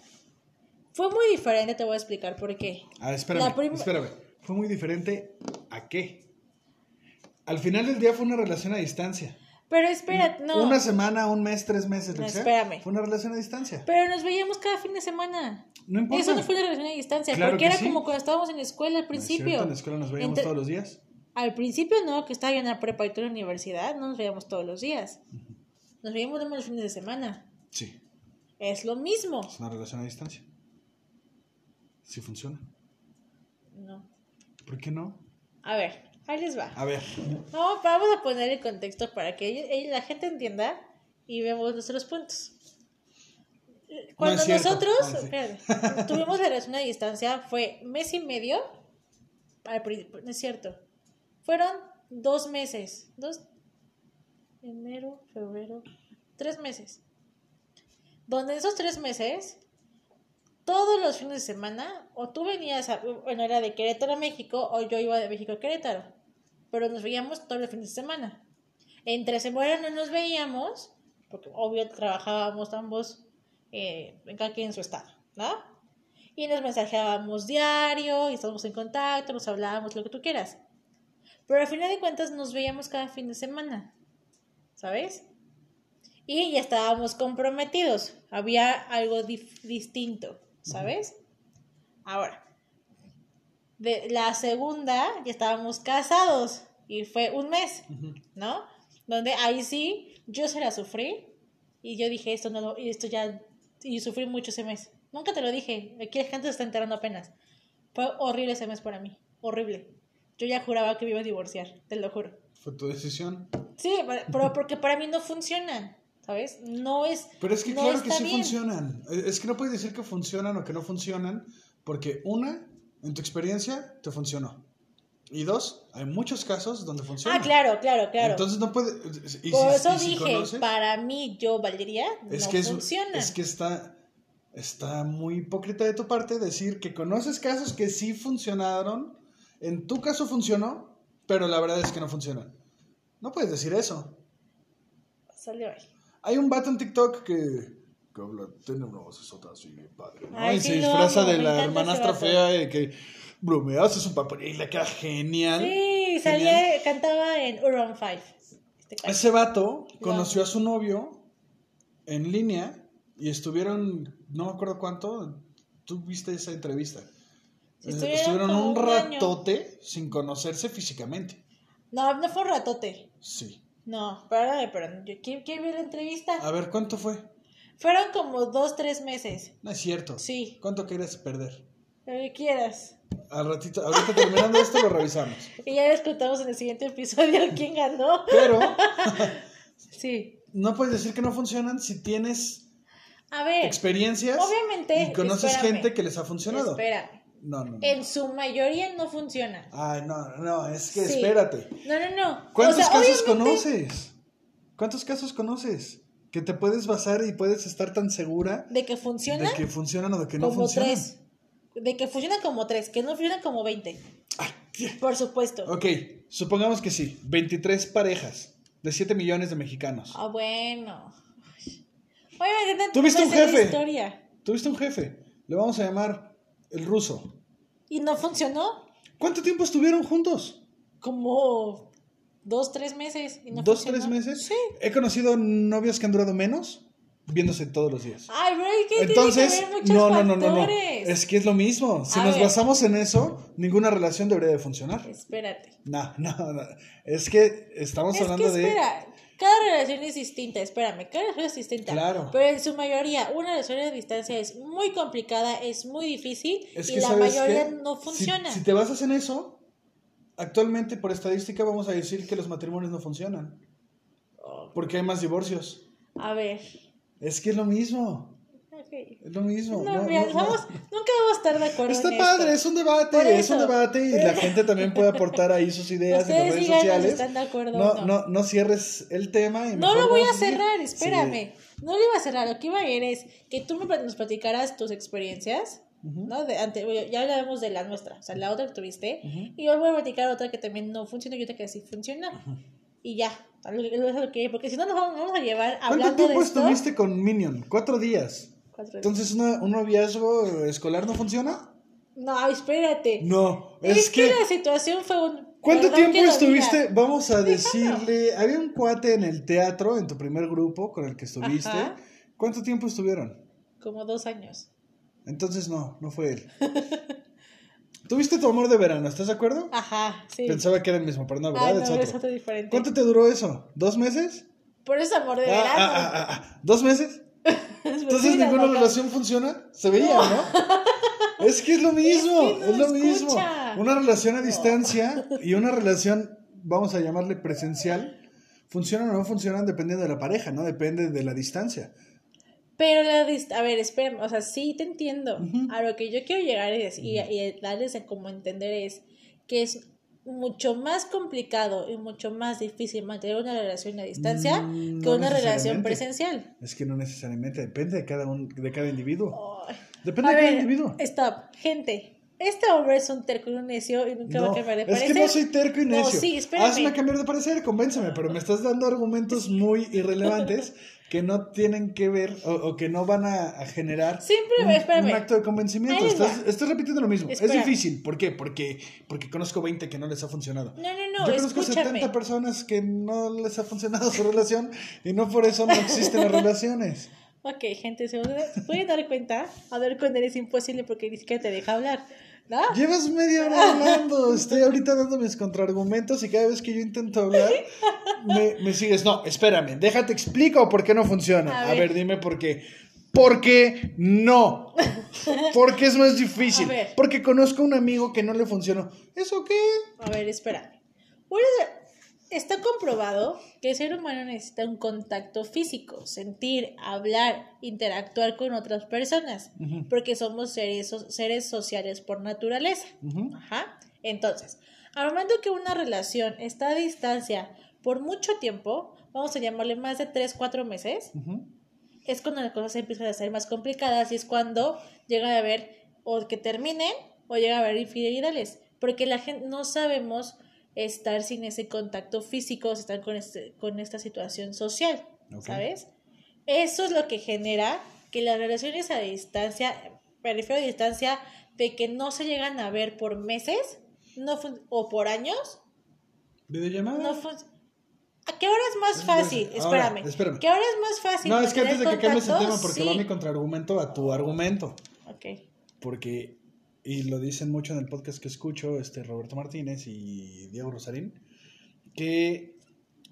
Fue muy diferente, te voy a explicar por qué. Ah, espérame, espérame. Fue muy diferente a qué. Al final del día fue una relación a distancia. Pero espera, no. Una semana, un mes, tres meses, lo No, que sea. espérame. Fue una relación a distancia. Pero nos veíamos cada fin de semana. No importa. Eso no fue una relación a distancia, Claro porque que era sí. como cuando estábamos en la escuela al ¿No es principio. cierto? En la escuela nos veíamos Entre- todos los días. Al principio no, que estaba yo en la prepa y tú en la universidad, no nos veíamos todos los días. Nos veíamos los fines de semana. Sí, Es lo mismo. es una relación a distancia. Sí funciona. No. ¿Por qué no? A ver, ahí les va. A ver. No, vamos a poner el contexto para que la gente entienda y vemos nuestros puntos. Cuando cierto. nosotros espérate, tuvimos la relación a distancia fue mes y medio. No es cierto. Fueron dos meses. Dos. Enero, febrero. Tres meses. Donde esos tres meses, todos los fines de semana, o tú venías, a, bueno, era de Querétaro a México, o yo iba de México a Querétaro. Pero nos veíamos todos los fines de semana. Entre semana no nos veíamos, porque obvio trabajábamos ambos eh, cada quien en su estado, ¿no? Y nos mensajeábamos diario, y estábamos en contacto, nos hablábamos, lo que tú quieras. Pero al final de cuentas nos veíamos cada fin de semana, ¿sabes? Y ya estábamos comprometidos, había algo distinto, ¿sabes? Ahora, de la segunda ya estábamos casados y fue un mes, ¿no? Donde ahí sí yo se la sufrí y yo dije esto no lo, y esto ya y sufrí mucho ese mes. Nunca te lo dije, aquí la gente se está enterando apenas. Fue horrible ese mes para mí, horrible. Yo ya juraba que me iba a divorciar, te lo juro. Fue tu decisión. Sí, pero porque para mí no funcionan, ¿sabes? No es Pero es que no claro que sí bien. funcionan. Es que no puedes decir que funcionan o que no funcionan, porque una, en tu experiencia, te funcionó. Y dos, hay muchos casos donde funciona. Ah, claro, claro, claro. Entonces no puede. y Por si- eso y si dije, conoces, para mí, yo, Valeria, es no que es, funciona. es que está, está muy hipócrita de tu parte decir que conoces casos que sí funcionaron, en tu caso funcionó, pero la verdad es que no funcionan. No puedes decir eso. Salió ahí. Hay un vato en TikTok que, que habla, tiene una vocesota así bien padre, ¿no? Ay, y sí, se disfraza amo, de la hermanastra fea y que bromea, hace su papel y le queda genial. Sí, Genial. salía, cantaba en Urban Five. Este. Ese vato conoció a su novio en línea y estuvieron, no me acuerdo cuánto, tú viste esa entrevista. Eh, estuvieron estuvieron un año. ratote sin conocerse físicamente. No, no fue un ratote. Sí. No, espérame, pero yo, ¿quién, quién vio la entrevista? A ver, ¿cuánto fue? Fueron como dos, tres meses. No es cierto. Sí. ¿Cuánto quieres perder? Lo que quieras. Al ratito, ahorita terminando esto lo revisamos. Y ya les contamos en el siguiente episodio quién ganó. Pero Sí. no puedes decir que no funcionan si tienes A ver, experiencias obviamente, y conoces espérame. gente que les ha funcionado. espérame. No, no, no. En su mayoría no funciona. Ay, no, no, es que Sí. espérate. No, no, no. ¿Cuántos O sea, casos conoces? ¿Cuántos casos conoces? Que te puedes basar y puedes estar tan segura De que funciona de que funcionan o de que no como funcionan. tres. De que funcionan como tres, que no funcionan como 20. Ay, ¿qué? Por supuesto. ok, supongamos que sí. 23 parejas de 7 millones de mexicanos. Ah, bueno. Oye, ¿qué ¿Tuviste un jefe? historia. Tuviste un jefe. Le vamos a llamar el ruso. ¿Y no funcionó? ¿Cuánto tiempo estuvieron juntos? Como dos, tres meses. Y no ¿Dos, funcionó. tres meses? Sí. He conocido novios que han durado menos viéndose todos los días. Ay, bro, ¿y qué Entonces, tiene que ver muchos no, no, no, no, no. Es que es lo mismo. Si A nos ver. basamos en eso, ninguna relación debería de funcionar. Espérate. No, no, no. Es que estamos Es hablando que de espera. cada relación es distinta, espérame, cada relación es distinta. Claro. Pero en su mayoría, una relación a distancia es muy complicada, es muy difícil Es y que la ¿sabes mayoría qué? no Si- funciona. Si, te basas en eso, actualmente por estadística vamos a decir que los matrimonios no funcionan. Porque hay más divorcios. a ver. Es que es lo mismo. ok. Es lo mismo. No, No, mira, no, no. vamos- nunca vamos a estar de acuerdo Está en padre, esto. es un debate, es un debate y la gente también puede aportar ahí sus ideas en las redes sociales. están de acuerdo No, no. no, no cierres el tema. Y No lo voy a cerrar, Sí. espérame. No lo iba a cerrar. Lo que iba a ir es que tú me, nos platicaras tus experiencias, ¿no? De, ante, ya hablábamos de la nuestra, o sea, la otra que tuviste. Y yo voy a platicar otra que también no funciona y otra que sí funciona. Y ya. lo que- Porque si no, nos vamos, vamos a llevar ¿Cuánto hablando de tiempo esto. estuviste con Minion? Cuatro días. Cuatro días. Entonces, una- ¿un noviazgo escolar no funciona? No, espérate. No, es, es, que... que... la situación fue un. ¿Cuánto perdón tiempo estuviste? Vamos a decirle, había un cuate en el teatro, en tu primer grupo con el que estuviste. Ajá. ¿Cuánto tiempo estuvieron? Como dos años. Entonces no, no fue él. Tuviste tu amor de verano, ¿estás de acuerdo? Ajá, sí. Pensaba que era el mismo, pero no, ¿verdad? Ay, no, es es otro. diferente. ¿Cuánto te duró eso? ¿Dos meses? Por eso amor de Ah, verano. ah, ah, ah, ah. ¿Dos meses? Entonces ninguna loca. relación funciona. Se veía, ¿no? Es que es lo mismo, Es que no lo mismo. Una relación a distancia y una relación, vamos a llamarle presencial, funcionan o no funcionan dependiendo de la pareja, ¿no? Depende de la distancia. Pero la a ver, espérame, o sea, sí te entiendo. Ujú. A lo que yo quiero llegar es, y, y darles a como entender es que es mucho más complicado y mucho más difícil mantener una relación a distancia Mm, que no una relación presencial. Es que no necesariamente, depende de cada, un, de cada individuo. Ay. Depende A de cada ver, individuo. Stop, gente. Este hombre es un terco y un necio y nunca va No, a cambiar de es parecer. que no soy terco y No, necio. sí, espérame. Hazme cambiar de parecer, convénceme, pero me estás dando argumentos muy irrelevantes que no tienen que ver o, o que no van a, a generar Siempre, un, espérame. un acto de convencimiento. Estás, estás repitiendo lo mismo. Espera. Es difícil. ¿Por qué? Porque, porque conozco 20 que no les ha funcionado. No, no, no, Yo conozco escúchame. 70 personas que no les ha funcionado su relación y no por eso no existen las relaciones. Ok, gente, se pueden dar cuenta. Hablar con él es imposible porque ni siquiera te deja hablar. ¿No? Llevas media hora hablando, estoy ahorita dando mis contraargumentos y cada vez que yo intento hablar me, me sigues. No, espérame, déjate explico por qué no funciona. A A ver, ver. dime por qué. Porque no. Porque es más difícil. Porque conozco a un amigo que no le funcionó. ¿Eso qué? A ver, espérame. Está comprobado que el ser humano necesita un contacto físico, sentir, hablar, interactuar con otras personas, porque somos seres, seres sociales por naturaleza. Ajá. Entonces, al momento que una relación está a distancia por mucho tiempo, vamos a llamarle más de 3, 4 meses, Ujú. es cuando las cosas empiezan a ser más complicadas y es cuando llega a haber o que terminen o llega a haber infidelidades, porque la gente no sabemos estar sin ese contacto físico, estar con este con esta situación social. ¿sabes? Eso es lo que genera que las relaciones a distancia, me refiero a distancia de que no se llegan a ver por meses, no o por años, ¿Videollamada? no ¿A qué hora es más Es- fácil? ahora, espérame. espérame. ¿Qué hora es más fácil? no, es que antes de que cambies el tema, porque Sí. va mi contraargumento a tu argumento. Ok. porque, y lo dicen mucho en el podcast que escucho, este Roberto Martínez y Diego Rosarín, que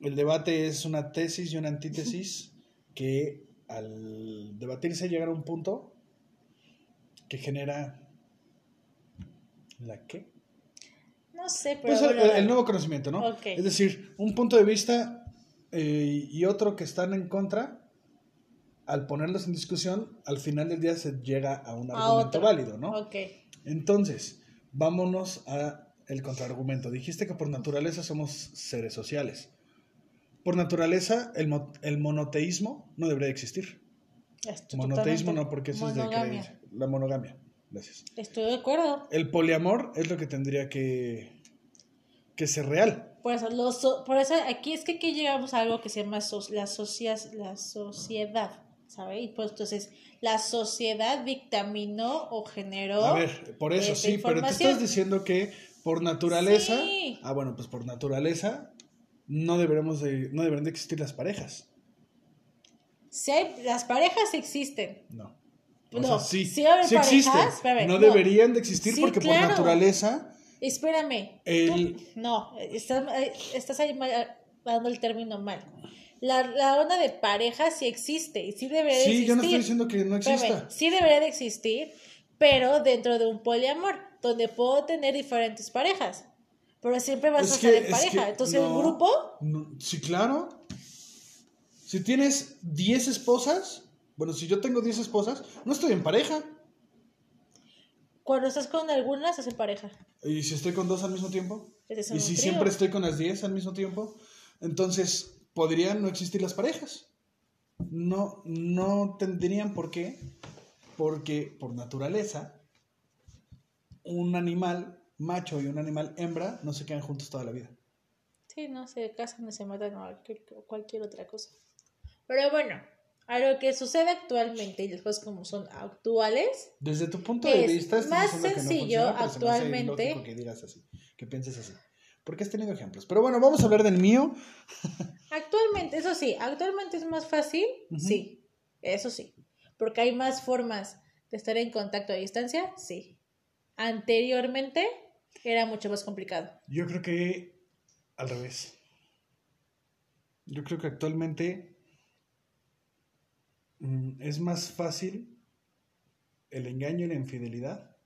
el debate es una tesis y una antítesis que al debatirse llegar a un punto que genera la qué? No sé, pero. Pues el, nuevo conocimiento, ¿no? Ok. Es decir, un punto de vista eh, y otro que están en contra, al ponerlos en discusión, al final del día se llega a un A argumento otro. válido, ¿no? Ok. Entonces, vámonos a el contraargumento. Dijiste que por naturaleza somos seres sociales. Por naturaleza, el, mo- el monoteísmo no debería existir. Estoy Monoteísmo no, porque eso es de creencia. La monogamia. Gracias. Estoy de acuerdo. El poliamor es lo que tendría que, que ser real. Por eso, por aquí es que aquí llegamos a algo que se llama so- la, socias- la sociedad, ¿sabes? Y pues entonces la sociedad dictaminó o generó... A ver, por eso sí, pero te estás diciendo que por naturaleza, Sí. ah bueno, pues por naturaleza no deberemos de, no deberían de existir las parejas. Hay- las parejas existen. No. O No, sea, sí, sí sí existen. espérame, no, no. deberían de existir Sí, porque por naturaleza Espérame. El- tú- no, estás, estás ahí dando el término mal. La, la onda de pareja sí existe y sí debería de Sí, existir. yo no estoy diciendo que no exista. sí debería de existir, pero dentro de un poliamor, donde puedo tener diferentes parejas. Pero siempre vas a Es estar en pareja. Entonces, el no, grupo, no, sí, claro. Si tienes 10 esposas, bueno, si yo tengo 10 esposas, no estoy en pareja. cuando estás con algunas, estás en pareja. Y si estoy con dos al mismo tiempo, y si trío. siempre estoy con las 10 al mismo tiempo, entonces podrían no existir las parejas. No, no tendrían por qué, porque por naturaleza, un animal macho y un animal hembra no se quedan juntos toda la vida. Sí, no se casan y se matan o cualquier, otra cosa. Pero bueno, a lo que sucede actualmente y las cosas como son actuales, Desde tu punto de Es vista, estás más diciendo que no sencillo funciona, pero se me hace actualmente. que digas así, que pienses así. Porque has tenido ejemplos. Pero bueno, vamos a hablar del mío. actualmente, eso sí, actualmente es más fácil, sí, eso sí. Porque hay más formas de estar en contacto a distancia, sí. Anteriormente era mucho más complicado. Yo creo que al revés. Yo creo que actualmente mm, es más fácil el engaño y la infidelidad.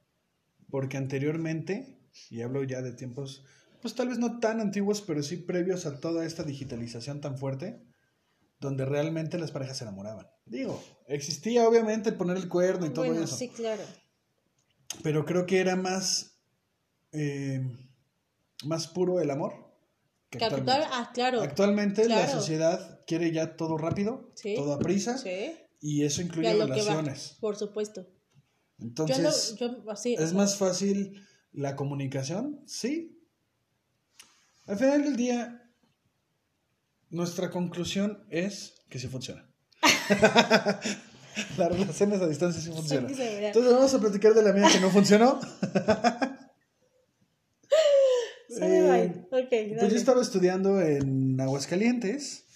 Porque anteriormente, y hablo ya de tiempos, pues tal vez no tan antiguos, pero sí previos a toda esta digitalización tan fuerte, donde realmente las parejas se enamoraban. Digo, existía obviamente el poner el cuerno y todo bueno, eso. sí, claro. pero creo que era más eh, más puro el amor que actualmente. actual- ah, claro. Actualmente la sociedad quiere ya todo rápido, Sí. todo a prisa Sí. y eso incluye va, relaciones. por supuesto. Entonces, yo lo, yo, así, o ¿es sea, más fácil la comunicación? Sí. Al final del día, nuestra conclusión es que sí funciona. Las relaciones a distancia sí funcionan. Entonces vamos a platicar de la mía que no funcionó. Eh, bye. Ok, Pues yo estaba estudiando en Aguascalientes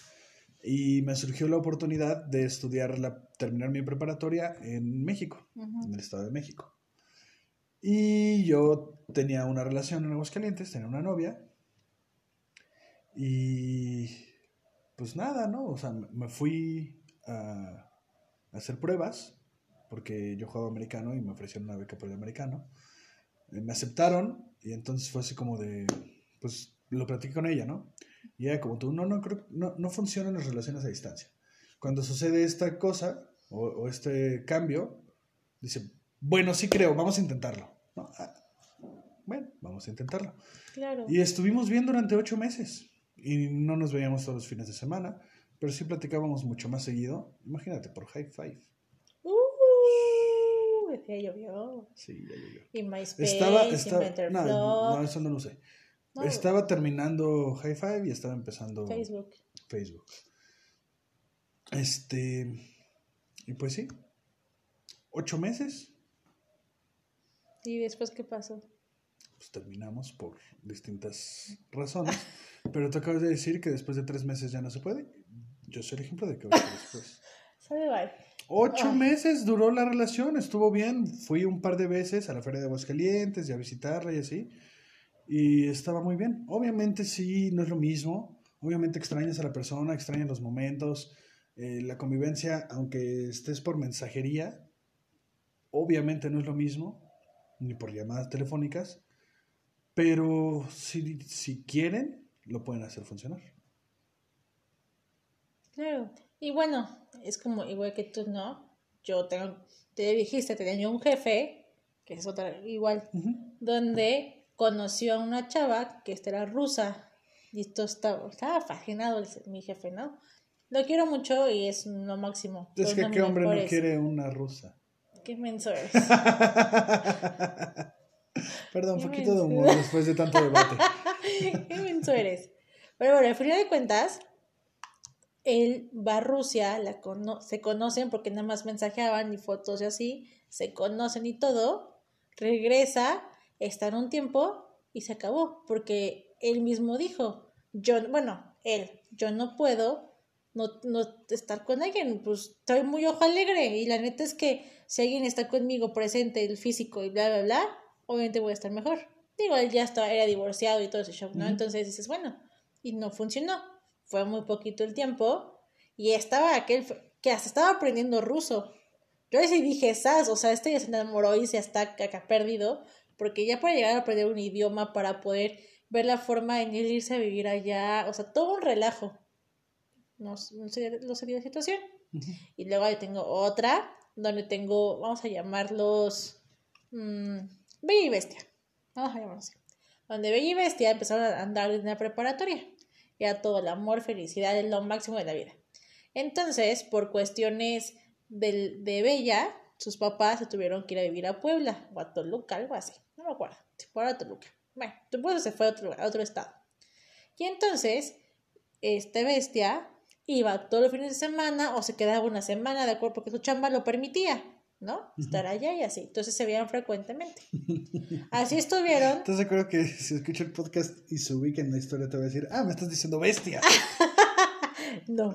y me surgió la oportunidad de estudiar, la, terminar mi preparatoria en México, Ujú. en el Estado de México. Y yo tenía una relación en Aguascalientes, tenía una novia. Y pues nada, ¿no? O sea, me fui a, a hacer pruebas, porque yo jugaba americano y me ofrecieron una beca por el americano. Eh, Me aceptaron y entonces fue así como de, pues lo platiqué con ella, ¿no? Y ella como tú, no, no, creo, no, no funcionan las relaciones a distancia. Cuando sucede esta cosa o, o este cambio, dice, bueno, sí creo, vamos a intentarlo. ¿no? Ah, bueno, vamos a intentarlo. Claro. Y estuvimos bien durante ocho meses. Y no nos veíamos todos los fines de semana, pero sí platicábamos mucho más seguido. Imagínate, por High Five. Uh, ya llovió. Sí, ya llovió. Y MySpace, Estaba, y estaba, no, Mentorflow, no, eso no lo usé. No. Estaba terminando High Five y estaba empezando Facebook. Facebook. Este, y pues sí, ocho meses, ¿Y después qué pasó? pues terminamos por distintas razones, pero tú acabas de decir que después de tres meses ya no se puede. Yo soy el ejemplo de que después. Sale bye. Ocho Ah. meses duró la relación, estuvo bien. Fui un par de veces a la Feria de Aguascalientes y a visitarla y así. Y estaba muy bien. Obviamente sí, no es lo mismo. Obviamente extrañas a la persona, extrañas los momentos. eh, la convivencia, aunque estés por mensajería, obviamente no es lo mismo, ni por llamadas telefónicas. Pero si, si quieren, lo pueden hacer funcionar. Claro. Y bueno, es como igual que tú, ¿no? Yo tengo, te dijiste, tenía yo un jefe, que es otra, igual, donde conoció a una chava que esta era rusa. Y esto estaba, estaba fascinado el- mi jefe, ¿no? Lo quiero mucho y es lo máximo. Es que qué hombre no quiere una rusa. Qué menso eres. Perdón, poquito de humor después de tanto debate. Qué menso eres. Pero bueno, al final de cuentas, él va a Rusia, la cono- se conocen porque nada más mensajeaban y fotos y así, se conocen y todo, regresa, están un tiempo y se acabó, porque él mismo dijo, yo, bueno, él, yo no puedo no, no estar con alguien, pues estoy muy ojo alegre y la neta es que si alguien está conmigo presente, el físico y bla, bla, bla, obviamente voy a estar mejor. Digo, él ya estaba, era divorciado y todo ese show, ¿no? Entonces dices, bueno, y no funcionó. Fue muy poquito el tiempo Y estaba aquel que hasta estaba aprendiendo ruso. Yo sí dije, Sas, o sea, este ya se enamoró y se está acá perdido, porque ya para llegar a aprender un idioma, para poder ver la forma en irse a vivir allá, o sea, todo un relajo. No, no sé, no sé la situación. Y luego ahí tengo otra, donde tengo, vamos a llamarlos, mmm, Bella y Bestia. Vamos a llamarlos así. Donde Bella y Bestia empezaron a andar en la preparatoria. Era todo el amor, felicidad, es lo máximo de la vida. Entonces, por cuestiones de, de Bella, sus papás se tuvieron que ir a vivir a Puebla o a Toluca, algo así. No me acuerdo. Se Toluca. Bueno, después se fue a otro, a otro estado. Y entonces, esta bestia iba todos los fines de semana o se quedaba una semana de acuerdo porque su chamba lo permitía, ¿no? Estar allá y así. Entonces se veían frecuentemente. Así estuvieron. Entonces creo que si escucho el podcast y se ubica en la historia te voy a decir, ah, me estás diciendo bestia. no,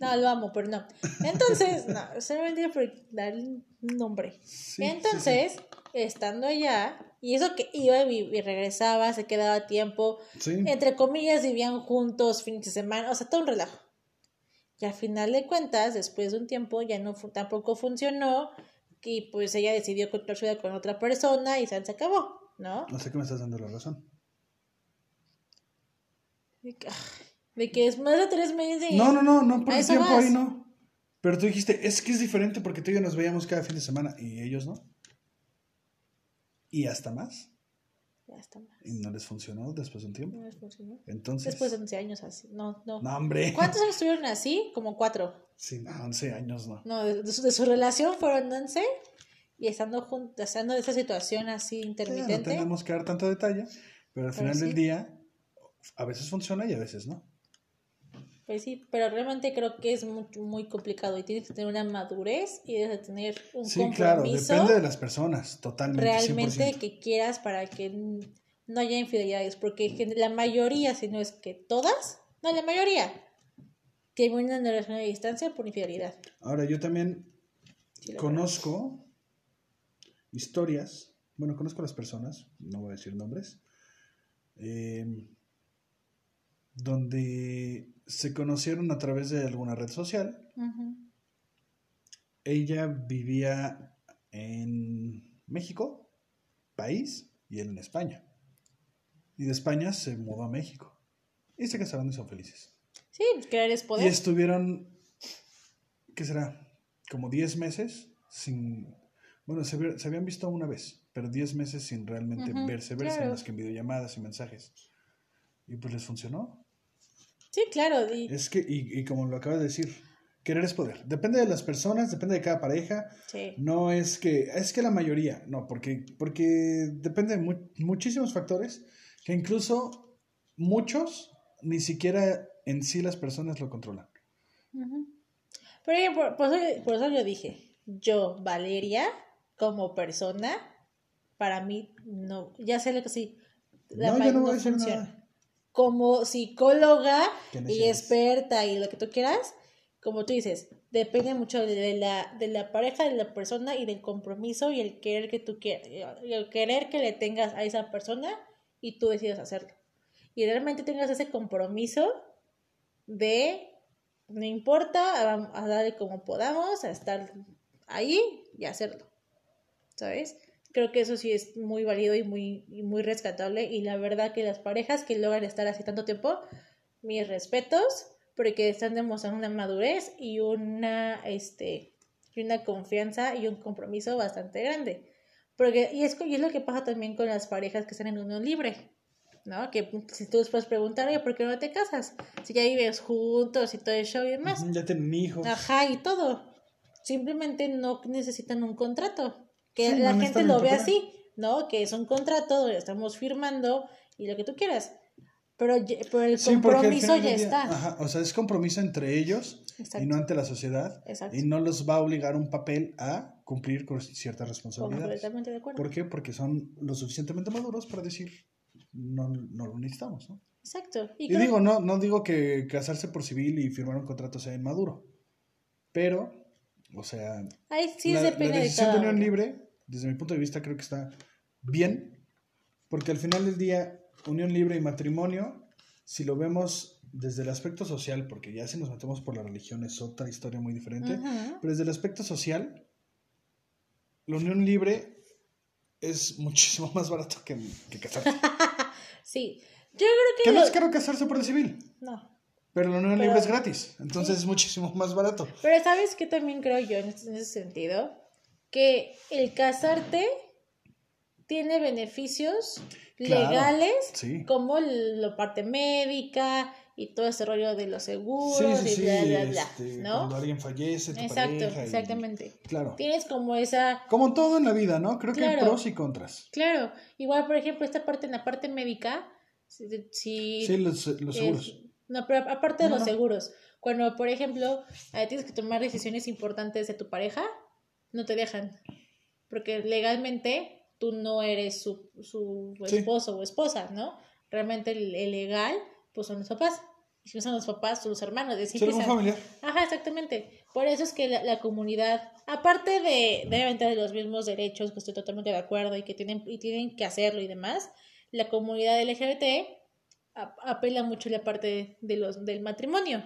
no, lo amo, pero no. Entonces, no, solamente por dar un nombre. Entonces, estando allá, y eso que iba y, regresaba, se quedaba tiempo, entre comillas, vivían juntos, fin de semana, o sea, todo un relajo. Y al final de cuentas, después de un tiempo, ya no tampoco funcionó, y pues ella decidió contar su vida con otra persona y se acabó, ¿no? No sé qué me estás dando la razón. De que es más de tres meses. No, no, no, no, por el tiempo ahí no. Pero tú dijiste, es que es diferente porque tú y yo nos veíamos cada fin de semana y ellos no. Y hasta más. Y hasta más. ¿Y no les funcionó después de un tiempo? No les funcionó. Entonces. Después de 11 años así. No, no. No, hombre. ¿Cuántos años estuvieron así? Como cuatro. Sí, no, 11 años no. No, de, su, relación fueron 11 y estando juntos, estando en esa situación así intermitente. no tenemos que dar tanto detalle, pero al final del día a veces funciona y a veces no. Pues sí, pero realmente creo que es muy, muy complicado y tienes que tener una madurez y debes tener un sí, claro, depende de las personas, totalmente. Realmente que quieras para que no haya infidelidades, porque la mayoría, si no es que todas, no, la mayoría, que una relación a distancia por infidelidad. Ahora, yo también conozco historias, bueno, conozco a las personas, no voy a decir nombres, eh, donde se conocieron a través de alguna red social. Ella vivía en México, país, y él en España. Y de España se mudó a México. Y se casaron y son felices. Sí, querer es poder. Y estuvieron, ¿qué será? Como 10 meses sin... Bueno, se, habían visto una vez, pero 10 meses sin realmente verse, verse, más que en videollamadas y mensajes. Y pues les funcionó. Sí, claro. Es que, y, como lo acabas de decir, querer es poder. Depende de las personas, depende de cada pareja. Sí. No es que, es que la mayoría, no, porque, porque depende de muchísimos factores que incluso muchos ni siquiera en sí las personas lo controlan. Pero por, por, eso, por, eso, yo dije, yo, Valeria, como persona, para mí, no, ya sé lo que sí. La no, yo no voy a decir nada como psicóloga y experta y lo que tú quieras, como tú dices, depende mucho de la, de la pareja, de la persona y del compromiso y el querer que tú quieras, el querer que le tengas a esa persona y tú decidas hacerlo. Y realmente tengas ese compromiso de, no importa, a, a darle como podamos, a estar ahí y hacerlo. ¿Sabes? Creo que eso sí es muy válido y muy, muy rescatable. Y la verdad que las parejas que logran estar así tanto tiempo, mis respetos, porque están demostrando una madurez y una, este, y una confianza y un compromiso bastante grande. Porque, y, es, y es lo que pasa también con las parejas que están en unión libre. ¿no? Que si tú después preguntar, oye, ¿por qué no te casas? Si ya vives juntos y todo eso y demás. Ya tienen hijos. Ajá, y todo. Simplemente no necesitan un contrato que la gente lo ve así, ¿no? Que es un contrato donde estamos firmando y lo que tú quieras. Pero, pero el compromiso ya está. Ajá, o sea, es compromiso entre ellos y no ante la sociedad. Y no los va a obligar un papel a cumplir con ciertas responsabilidades. Completamente de acuerdo. ¿Por qué? Porque son lo suficientemente maduros para decir, no, no lo necesitamos, ¿no? Exacto. Y, digo, no, no digo que casarse por civil y firmar un contrato sea inmaduro. Pero o sea, la, decisión de, unión libre, desde mi punto de vista, creo que está bien, porque al final del día, unión libre y matrimonio, si lo vemos desde el aspecto social, porque ya si nos metemos por la religión es otra historia muy diferente, pero desde el aspecto social, la unión libre es muchísimo más barato que, que casarse. Sí, yo creo que... que no es caro casarse por el civil, No. Pero la unión libre es gratis, entonces es muchísimo más barato. Pero ¿sabes qué también creo yo en ese, en ese sentido? Que el casarte tiene beneficios Claro, legales, sí. como la parte médica y todo ese rollo de los seguros sí, y sí, bla, bla, bla, este, ¿no? cuando alguien fallece, tu Exacto, pareja y- exactamente. Claro. Tienes como esa... Como todo en la vida, ¿no? Creo que hay pros y contras. Claro, igual por ejemplo esta parte en la parte médica, si... Sí, los, los es- seguros. No, pero aparte de No, los seguros, cuando por ejemplo eh, tienes que tomar decisiones importantes de tu pareja, no te dejan, porque legalmente tú no eres su, su Sí. esposo o esposa, ¿no? Realmente el, el legal, pues son los papás. Y si no son los papás, son los hermanos. así Ser un familiar. Ajá, exactamente. Por eso es que la, la comunidad, aparte de, obviamente, de los mismos derechos, que estoy totalmente de acuerdo y que tienen, y tienen que hacerlo y demás, la comunidad LGBT apela mucho la parte de los, del matrimonio.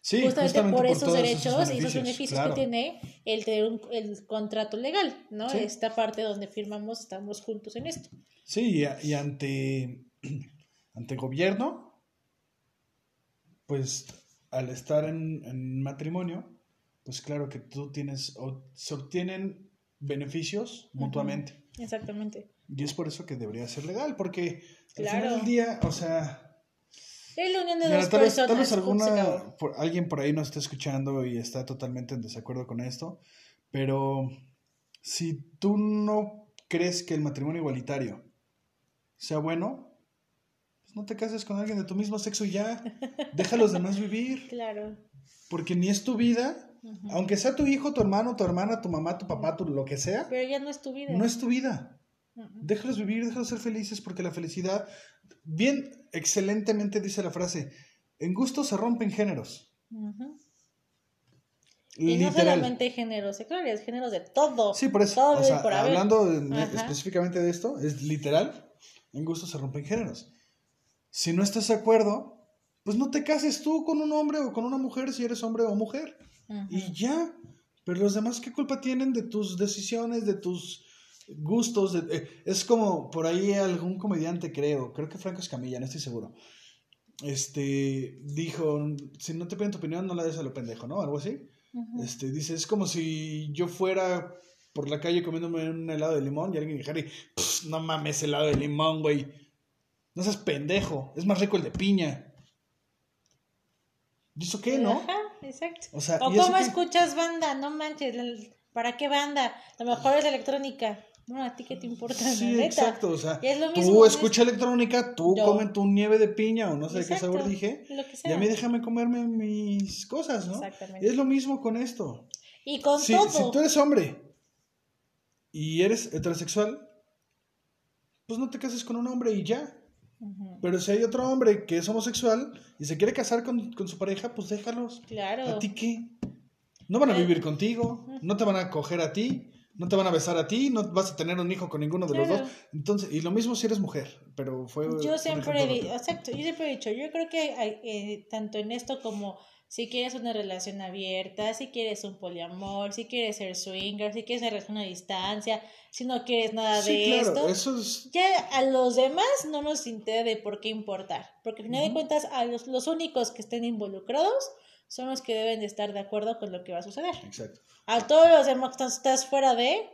Sí, justamente, justamente por esos derechos y esos beneficios claro. que tiene el tener un- el contrato legal, ¿no? Sí. Esta parte donde firmamos, estamos juntos en esto. Sí, y, ante, ante gobierno, pues al estar en, en matrimonio, pues claro que tú tienes, o se obtienen beneficios mutuamente. Exactamente. Y es por eso que debería ser legal, porque al Claro. final del día, o sea, Es la unión de Mira, dos tal, personas. tal vez alguna, por, alguien por ahí nos está escuchando y está totalmente en desacuerdo con esto, pero si tú no crees que el matrimonio igualitario sea bueno, pues no te cases con alguien de tu mismo sexo y ya, deja a los demás vivir, Claro. porque ni es tu vida, aunque sea tu hijo, tu hermano, tu hermana, tu mamá, tu papá, tu lo que sea, Pero ya no es tu vida. no es tu vida. Déjalos vivir, déjalos ser felices, porque la felicidad, bien, excelentemente dice la frase, en gusto se rompen géneros. Y no solamente géneros sexuales, géneros de todo. Sí, por eso, Todo o sea, y por haber. hablando específicamente de esto, es literal, en gusto se rompen géneros. Si no estás de acuerdo, pues no te cases tú con un hombre o con una mujer si eres hombre o mujer. Y ya. Pero los demás, ¿qué culpa tienen de tus decisiones, de tus gustos? de- eh, es como por ahí algún comediante, creo, creo que Franco Escamilla, no estoy seguro. Este dijo: Si no te piden tu opinión, no la des a lo pendejo, ¿no? Algo así. Este, dice, es como si yo fuera por la calle comiéndome un helado de limón y alguien dijera, "Pff, no mames, helado de limón, güey. No seas pendejo, es más rico el de piña. ¿Y eso qué, no? Ajá, exacto. O sea, o ¿y eso cómo qué? escuchas banda, no manches, ¿para qué banda? Lo mejor es electrónica. No, a ti qué te importa, Sí, la neta. exacto, o sea, Y es lo tú mismo, escucha electrónica, tú Yo. come tu nieve de piña o no sé de qué Exacto, sabor dije, Lo que y a mí déjame comerme mis cosas, ¿no? Exactamente. Es lo mismo con esto. Y con si, todo. si tú eres hombre y eres heterosexual, pues no te cases con un hombre y ya. Pero si hay otro hombre que es homosexual y se quiere casar con, con su pareja, pues déjalos. Claro. ¿A ti qué? No van a Eh, vivir contigo, no te van a coger a ti, no te van a besar a ti, no vas a tener un hijo con ninguno de los dos. Entonces, y lo mismo si eres mujer, pero fue... Yo siempre he exacto, yo siempre he dicho, yo creo que hay, eh, tanto en esto como si quieres una relación abierta, si quieres un poliamor, si quieres ser swinger, si quieres una relación a distancia, si no quieres nada Sí, de claro, esto, eso es... ya a los demás no nos interesa de por qué importar, porque al final de cuentas a los, los únicos que estén involucrados son los que deben de estar de acuerdo con lo que va a suceder. Exacto. A todos los demás que estás fuera de,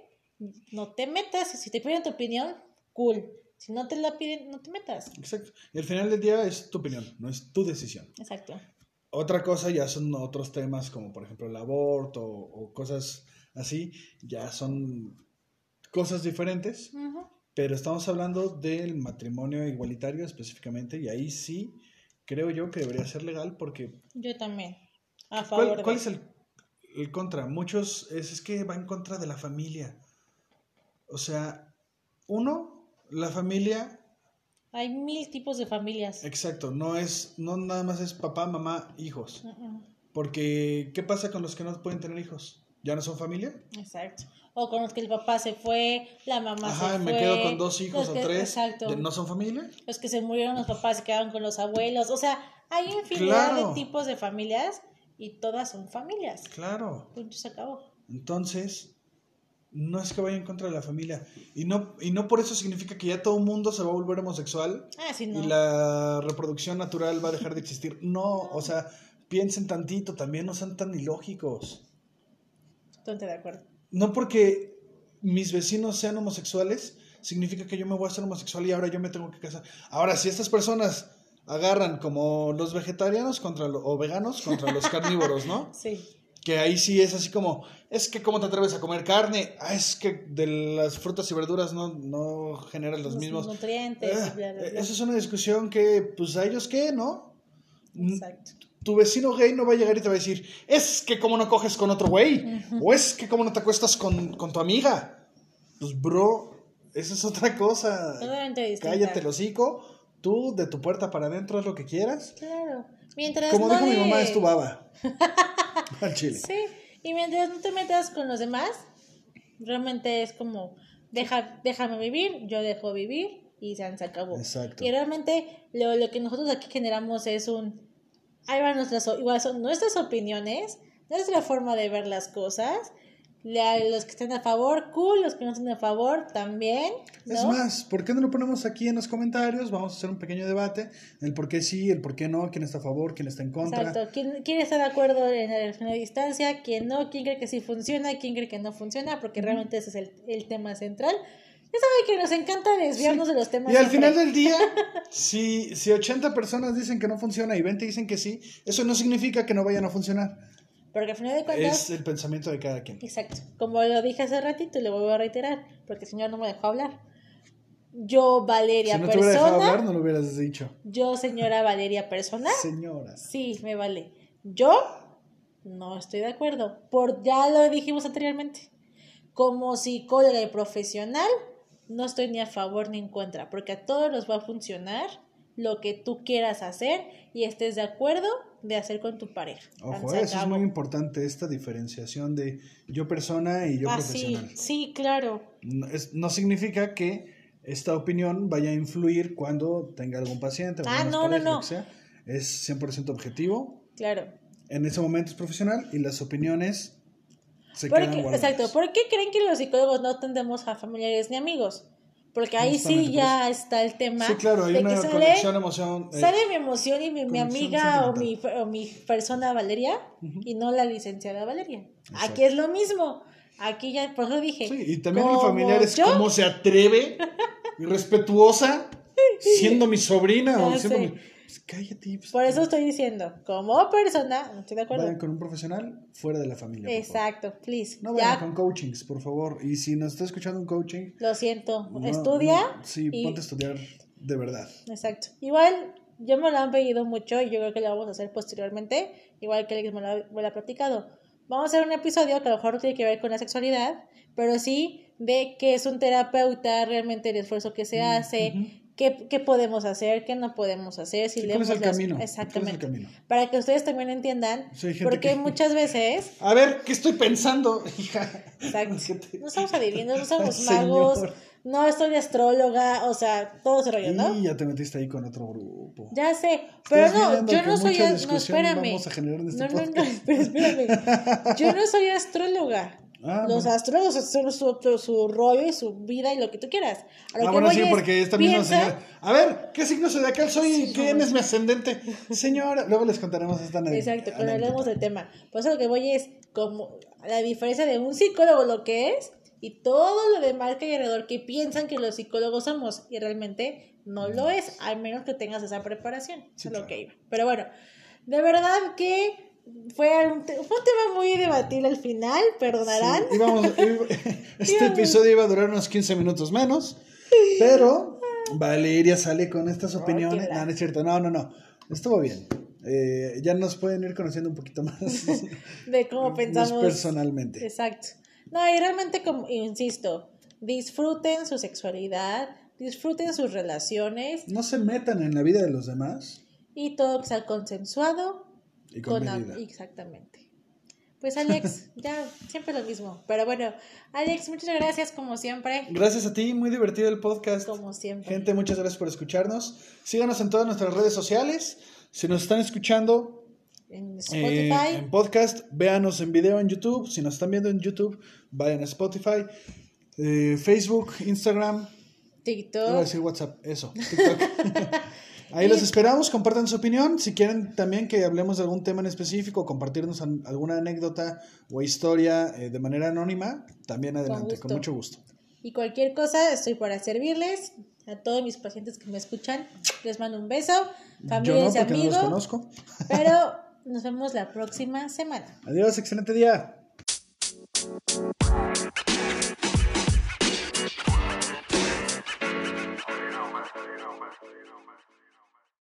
no te metas, si te piden tu opinión, cool, si no te la piden, no te metas. Exacto. Y al final del día es tu opinión, no es tu decisión. Exacto. Otra cosa ya son otros temas como por ejemplo el aborto o, o cosas así, ya son cosas diferentes, pero estamos hablando del matrimonio igualitario específicamente y ahí sí creo yo que debería ser legal porque Yo también. A favor ¿cuál, de- cuál es el, el contra? Muchos es, es que va en contra de la familia. O sea, uno, la familia Hay mil tipos de familias. Exacto, no es, no nada más es papá, mamá, hijos. Ujú. Porque, ¿qué pasa con los que no pueden tener hijos? ¿Ya no son familia? Exacto. O con los que el papá se fue, la mamá Ajá, se me fue. quedo con dos hijos o que- tres. Exacto. ¿No son familia? Los que se murieron los papás se quedaron con los abuelos. O sea, hay infinidad Claro. de tipos de familias y todas son familias. Claro. Punto, se acabó. Entonces, no es que vaya en contra de la familia. Y no, y no por eso significa que ya todo el mundo se va a volver homosexual Ah, sí, no. y la reproducción natural va a dejar de existir. No, o sea, piensen tantito, también no sean tan ilógicos. Totalmente de acuerdo. No porque mis vecinos sean homosexuales, significa que yo me voy a hacer homosexual y ahora yo me tengo que casar. Ahora, si estas personas agarran como los vegetarianos contra lo- o veganos contra los carnívoros, ¿no? Sí. Que ahí sí es así como, es que cómo te atreves a comer carne, ah, es que de las frutas y verduras no, no generan los, mismos. nutrientes. Ah, y bla, bla, bla. Esa es una discusión que, pues a ellos qué, ¿no? Exacto. Tu vecino gay no va a llegar y te va a decir, es que cómo no coges con otro güey, o es que cómo no te acuestas con, con tu amiga. Pues, bro, esa es otra cosa. Totalmente. Cállate el hocico, tú de tu puerta para adentro haz lo que quieras. Claro. Mientras Como no dijo mi mamá, es tu baba. Al chile. Sí. Y mientras no te metas con los demás, realmente es como, deja, déjame vivir, yo dejo vivir y se se acabó. Exacto. Y realmente lo, lo que nosotros aquí generamos es un, ahí van nuestras, igual son nuestras opiniones, nuestra forma de ver las cosas. La- los que estén a favor, cool, los que no estén a favor, también. ¿no? Es más, ¿por qué no lo ponemos aquí en los comentarios? Vamos a hacer un pequeño debate, el por qué sí, el por qué no, quién está a favor, quién está en contra. Exacto. ¿Quién, quién está de acuerdo en la relación a distancia? ¿Quién no? ¿Quién cree que sí funciona? ¿Quién cree que no funciona? Porque realmente ese es el, el tema central. Ya saben que nos encanta desviarnos de los temas. Y al siempre. final del día, si, si 80 personas dicen que no funciona y 20 dicen que sí, eso no significa que no vayan a funcionar. Porque al final de cuentas. Es el pensamiento de cada quien. Exacto. Como lo dije hace ratito y lo vuelvo a reiterar, porque el señor no me dejó hablar. Yo, Valeria Si no te hubiera dejado Persona. hablar, no lo hubieras dicho. Yo, señora Valeria Persona. Señora. Sí, me vale. Yo no estoy de acuerdo. Por ya lo dijimos anteriormente. Como psicóloga y profesional, no estoy ni a favor ni en contra, porque a todos nos va a funcionar lo que tú quieras hacer y estés de acuerdo de hacer con tu pareja. Ojo, eso es muy importante, esta diferenciación de yo persona y yo Ah, profesional. sí, claro. No, es- no significa que esta opinión vaya a influir cuando tenga algún paciente Ah, no, no, parejas, no. que sea. Es 100% objetivo. Claro. En ese momento es profesional y las opiniones se ¿Por quedan qué- guardadas. exacto. ¿Por qué creen que los psicólogos no tendemos a familiares ni amigos? Porque ahí sí ya está el tema. Sí, claro, hay de una que sale- conexión, emoción. eh, Sale mi emoción y mi, mi amiga o mi, o mi persona Valeria y no la licenciada Valeria. Exacto. Aquí es lo mismo. Aquí ya, por eso dije. sí, y también mi familiar es cómo se atreve, irrespetuosa, siendo mi sobrina o siendo sé. mi... Pues cállate. pues, Por eso estoy diciendo, como persona, no estoy de acuerdo. Vayan con un profesional fuera de la familia. por favor. Exacto, please. No vayan ya, con coachings, por favor. Y si nos está escuchando un coaching, lo siento. no- Estudia. no- sí, y- ponte a estudiar de verdad. Exacto. Igual, yo me lo han pedido mucho y yo creo que lo vamos a hacer posteriormente, igual que Alex me lo, me lo ha platicado. Vamos a hacer un episodio que a lo mejor no tiene que ver con la sexualidad, pero sí de qué es un terapeuta, realmente el esfuerzo que se hace, qué, qué podemos hacer, qué no podemos hacer, si Sí, ¿Cuál es leemos el las- camino? Exactamente. ¿Cuál es el camino? Para que ustedes también entiendan, porque que- muchas veces A ver, ¿qué estoy pensando, hija? Exacto. ¿Qué te- No estamos adivinando, no somos Señor. magos, no estoy de astróloga, o sea, todo ese rollo, ¿no? Y ya te metiste ahí con otro grupo. Ya sé, pero no, yo no soy, no, espérame. vamos a generar en este no, no, no, pero espérame. Yo no soy astróloga. Ah, Los bueno. astrólogos son su, su, su rollo y su vida y lo que tú quieras. A lo Ah, que bueno, voy sí, es, porque esta misma piensa- señora. A ver, ¿qué signo zodiacal soy y quién es mi ascendente? Señora, luego les contaremos esta ane- Exacto, cuando anécdota. hablemos del tema. Por eso lo que voy es como la diferencia de un psicólogo, lo que es, y todo lo demás que hay alrededor que piensan que los psicólogos somos, y realmente no lo es, al menos que tengas esa preparación. Sí, es lo que iba. Pero bueno, de verdad que fue un, te- fue un tema muy debatible al final, perdonarán. Sí, íbamos- este episodio iba a durar unos 15 minutos menos, pero Valeria sale con estas opiniones. No, no es cierto, no, no, no. Estuvo bien. Eh, ya nos pueden ir conociendo un poquito más, de cómo pensamos. personalmente. Exacto. No, y realmente, como insisto, disfruten su sexualidad, disfruten sus relaciones No se metan en la vida de los demás y todo que sea consensuado y con medida. Exactamente. Pues Alex, ya siempre lo mismo. Pero bueno, Alex, muchas gracias como siempre. Gracias a ti, muy divertido el podcast. Como siempre. Gente, muchas gracias por escucharnos. Síganos en todas nuestras redes sociales. Si nos están escuchando En eh, Spotify. en podcast, véanos en video en YouTube. Si nos están viendo en YouTube, vayan a Spotify, eh, Facebook, Instagram. Iba a TikTok. decir WhatsApp, eso, TikTok. Ahí los esperamos, compartan su opinión. Si quieren también que hablemos de algún tema en específico, compartirnos an- alguna anécdota o historia eh, de manera anónima, también adelante, con, mucho gusto. Y cualquier cosa, estoy para servirles. A todos mis pacientes que me escuchan, les mando un beso. Yo no, porque no los amigos. conozco. Pero nos vemos la próxima semana. Adiós, excelente día.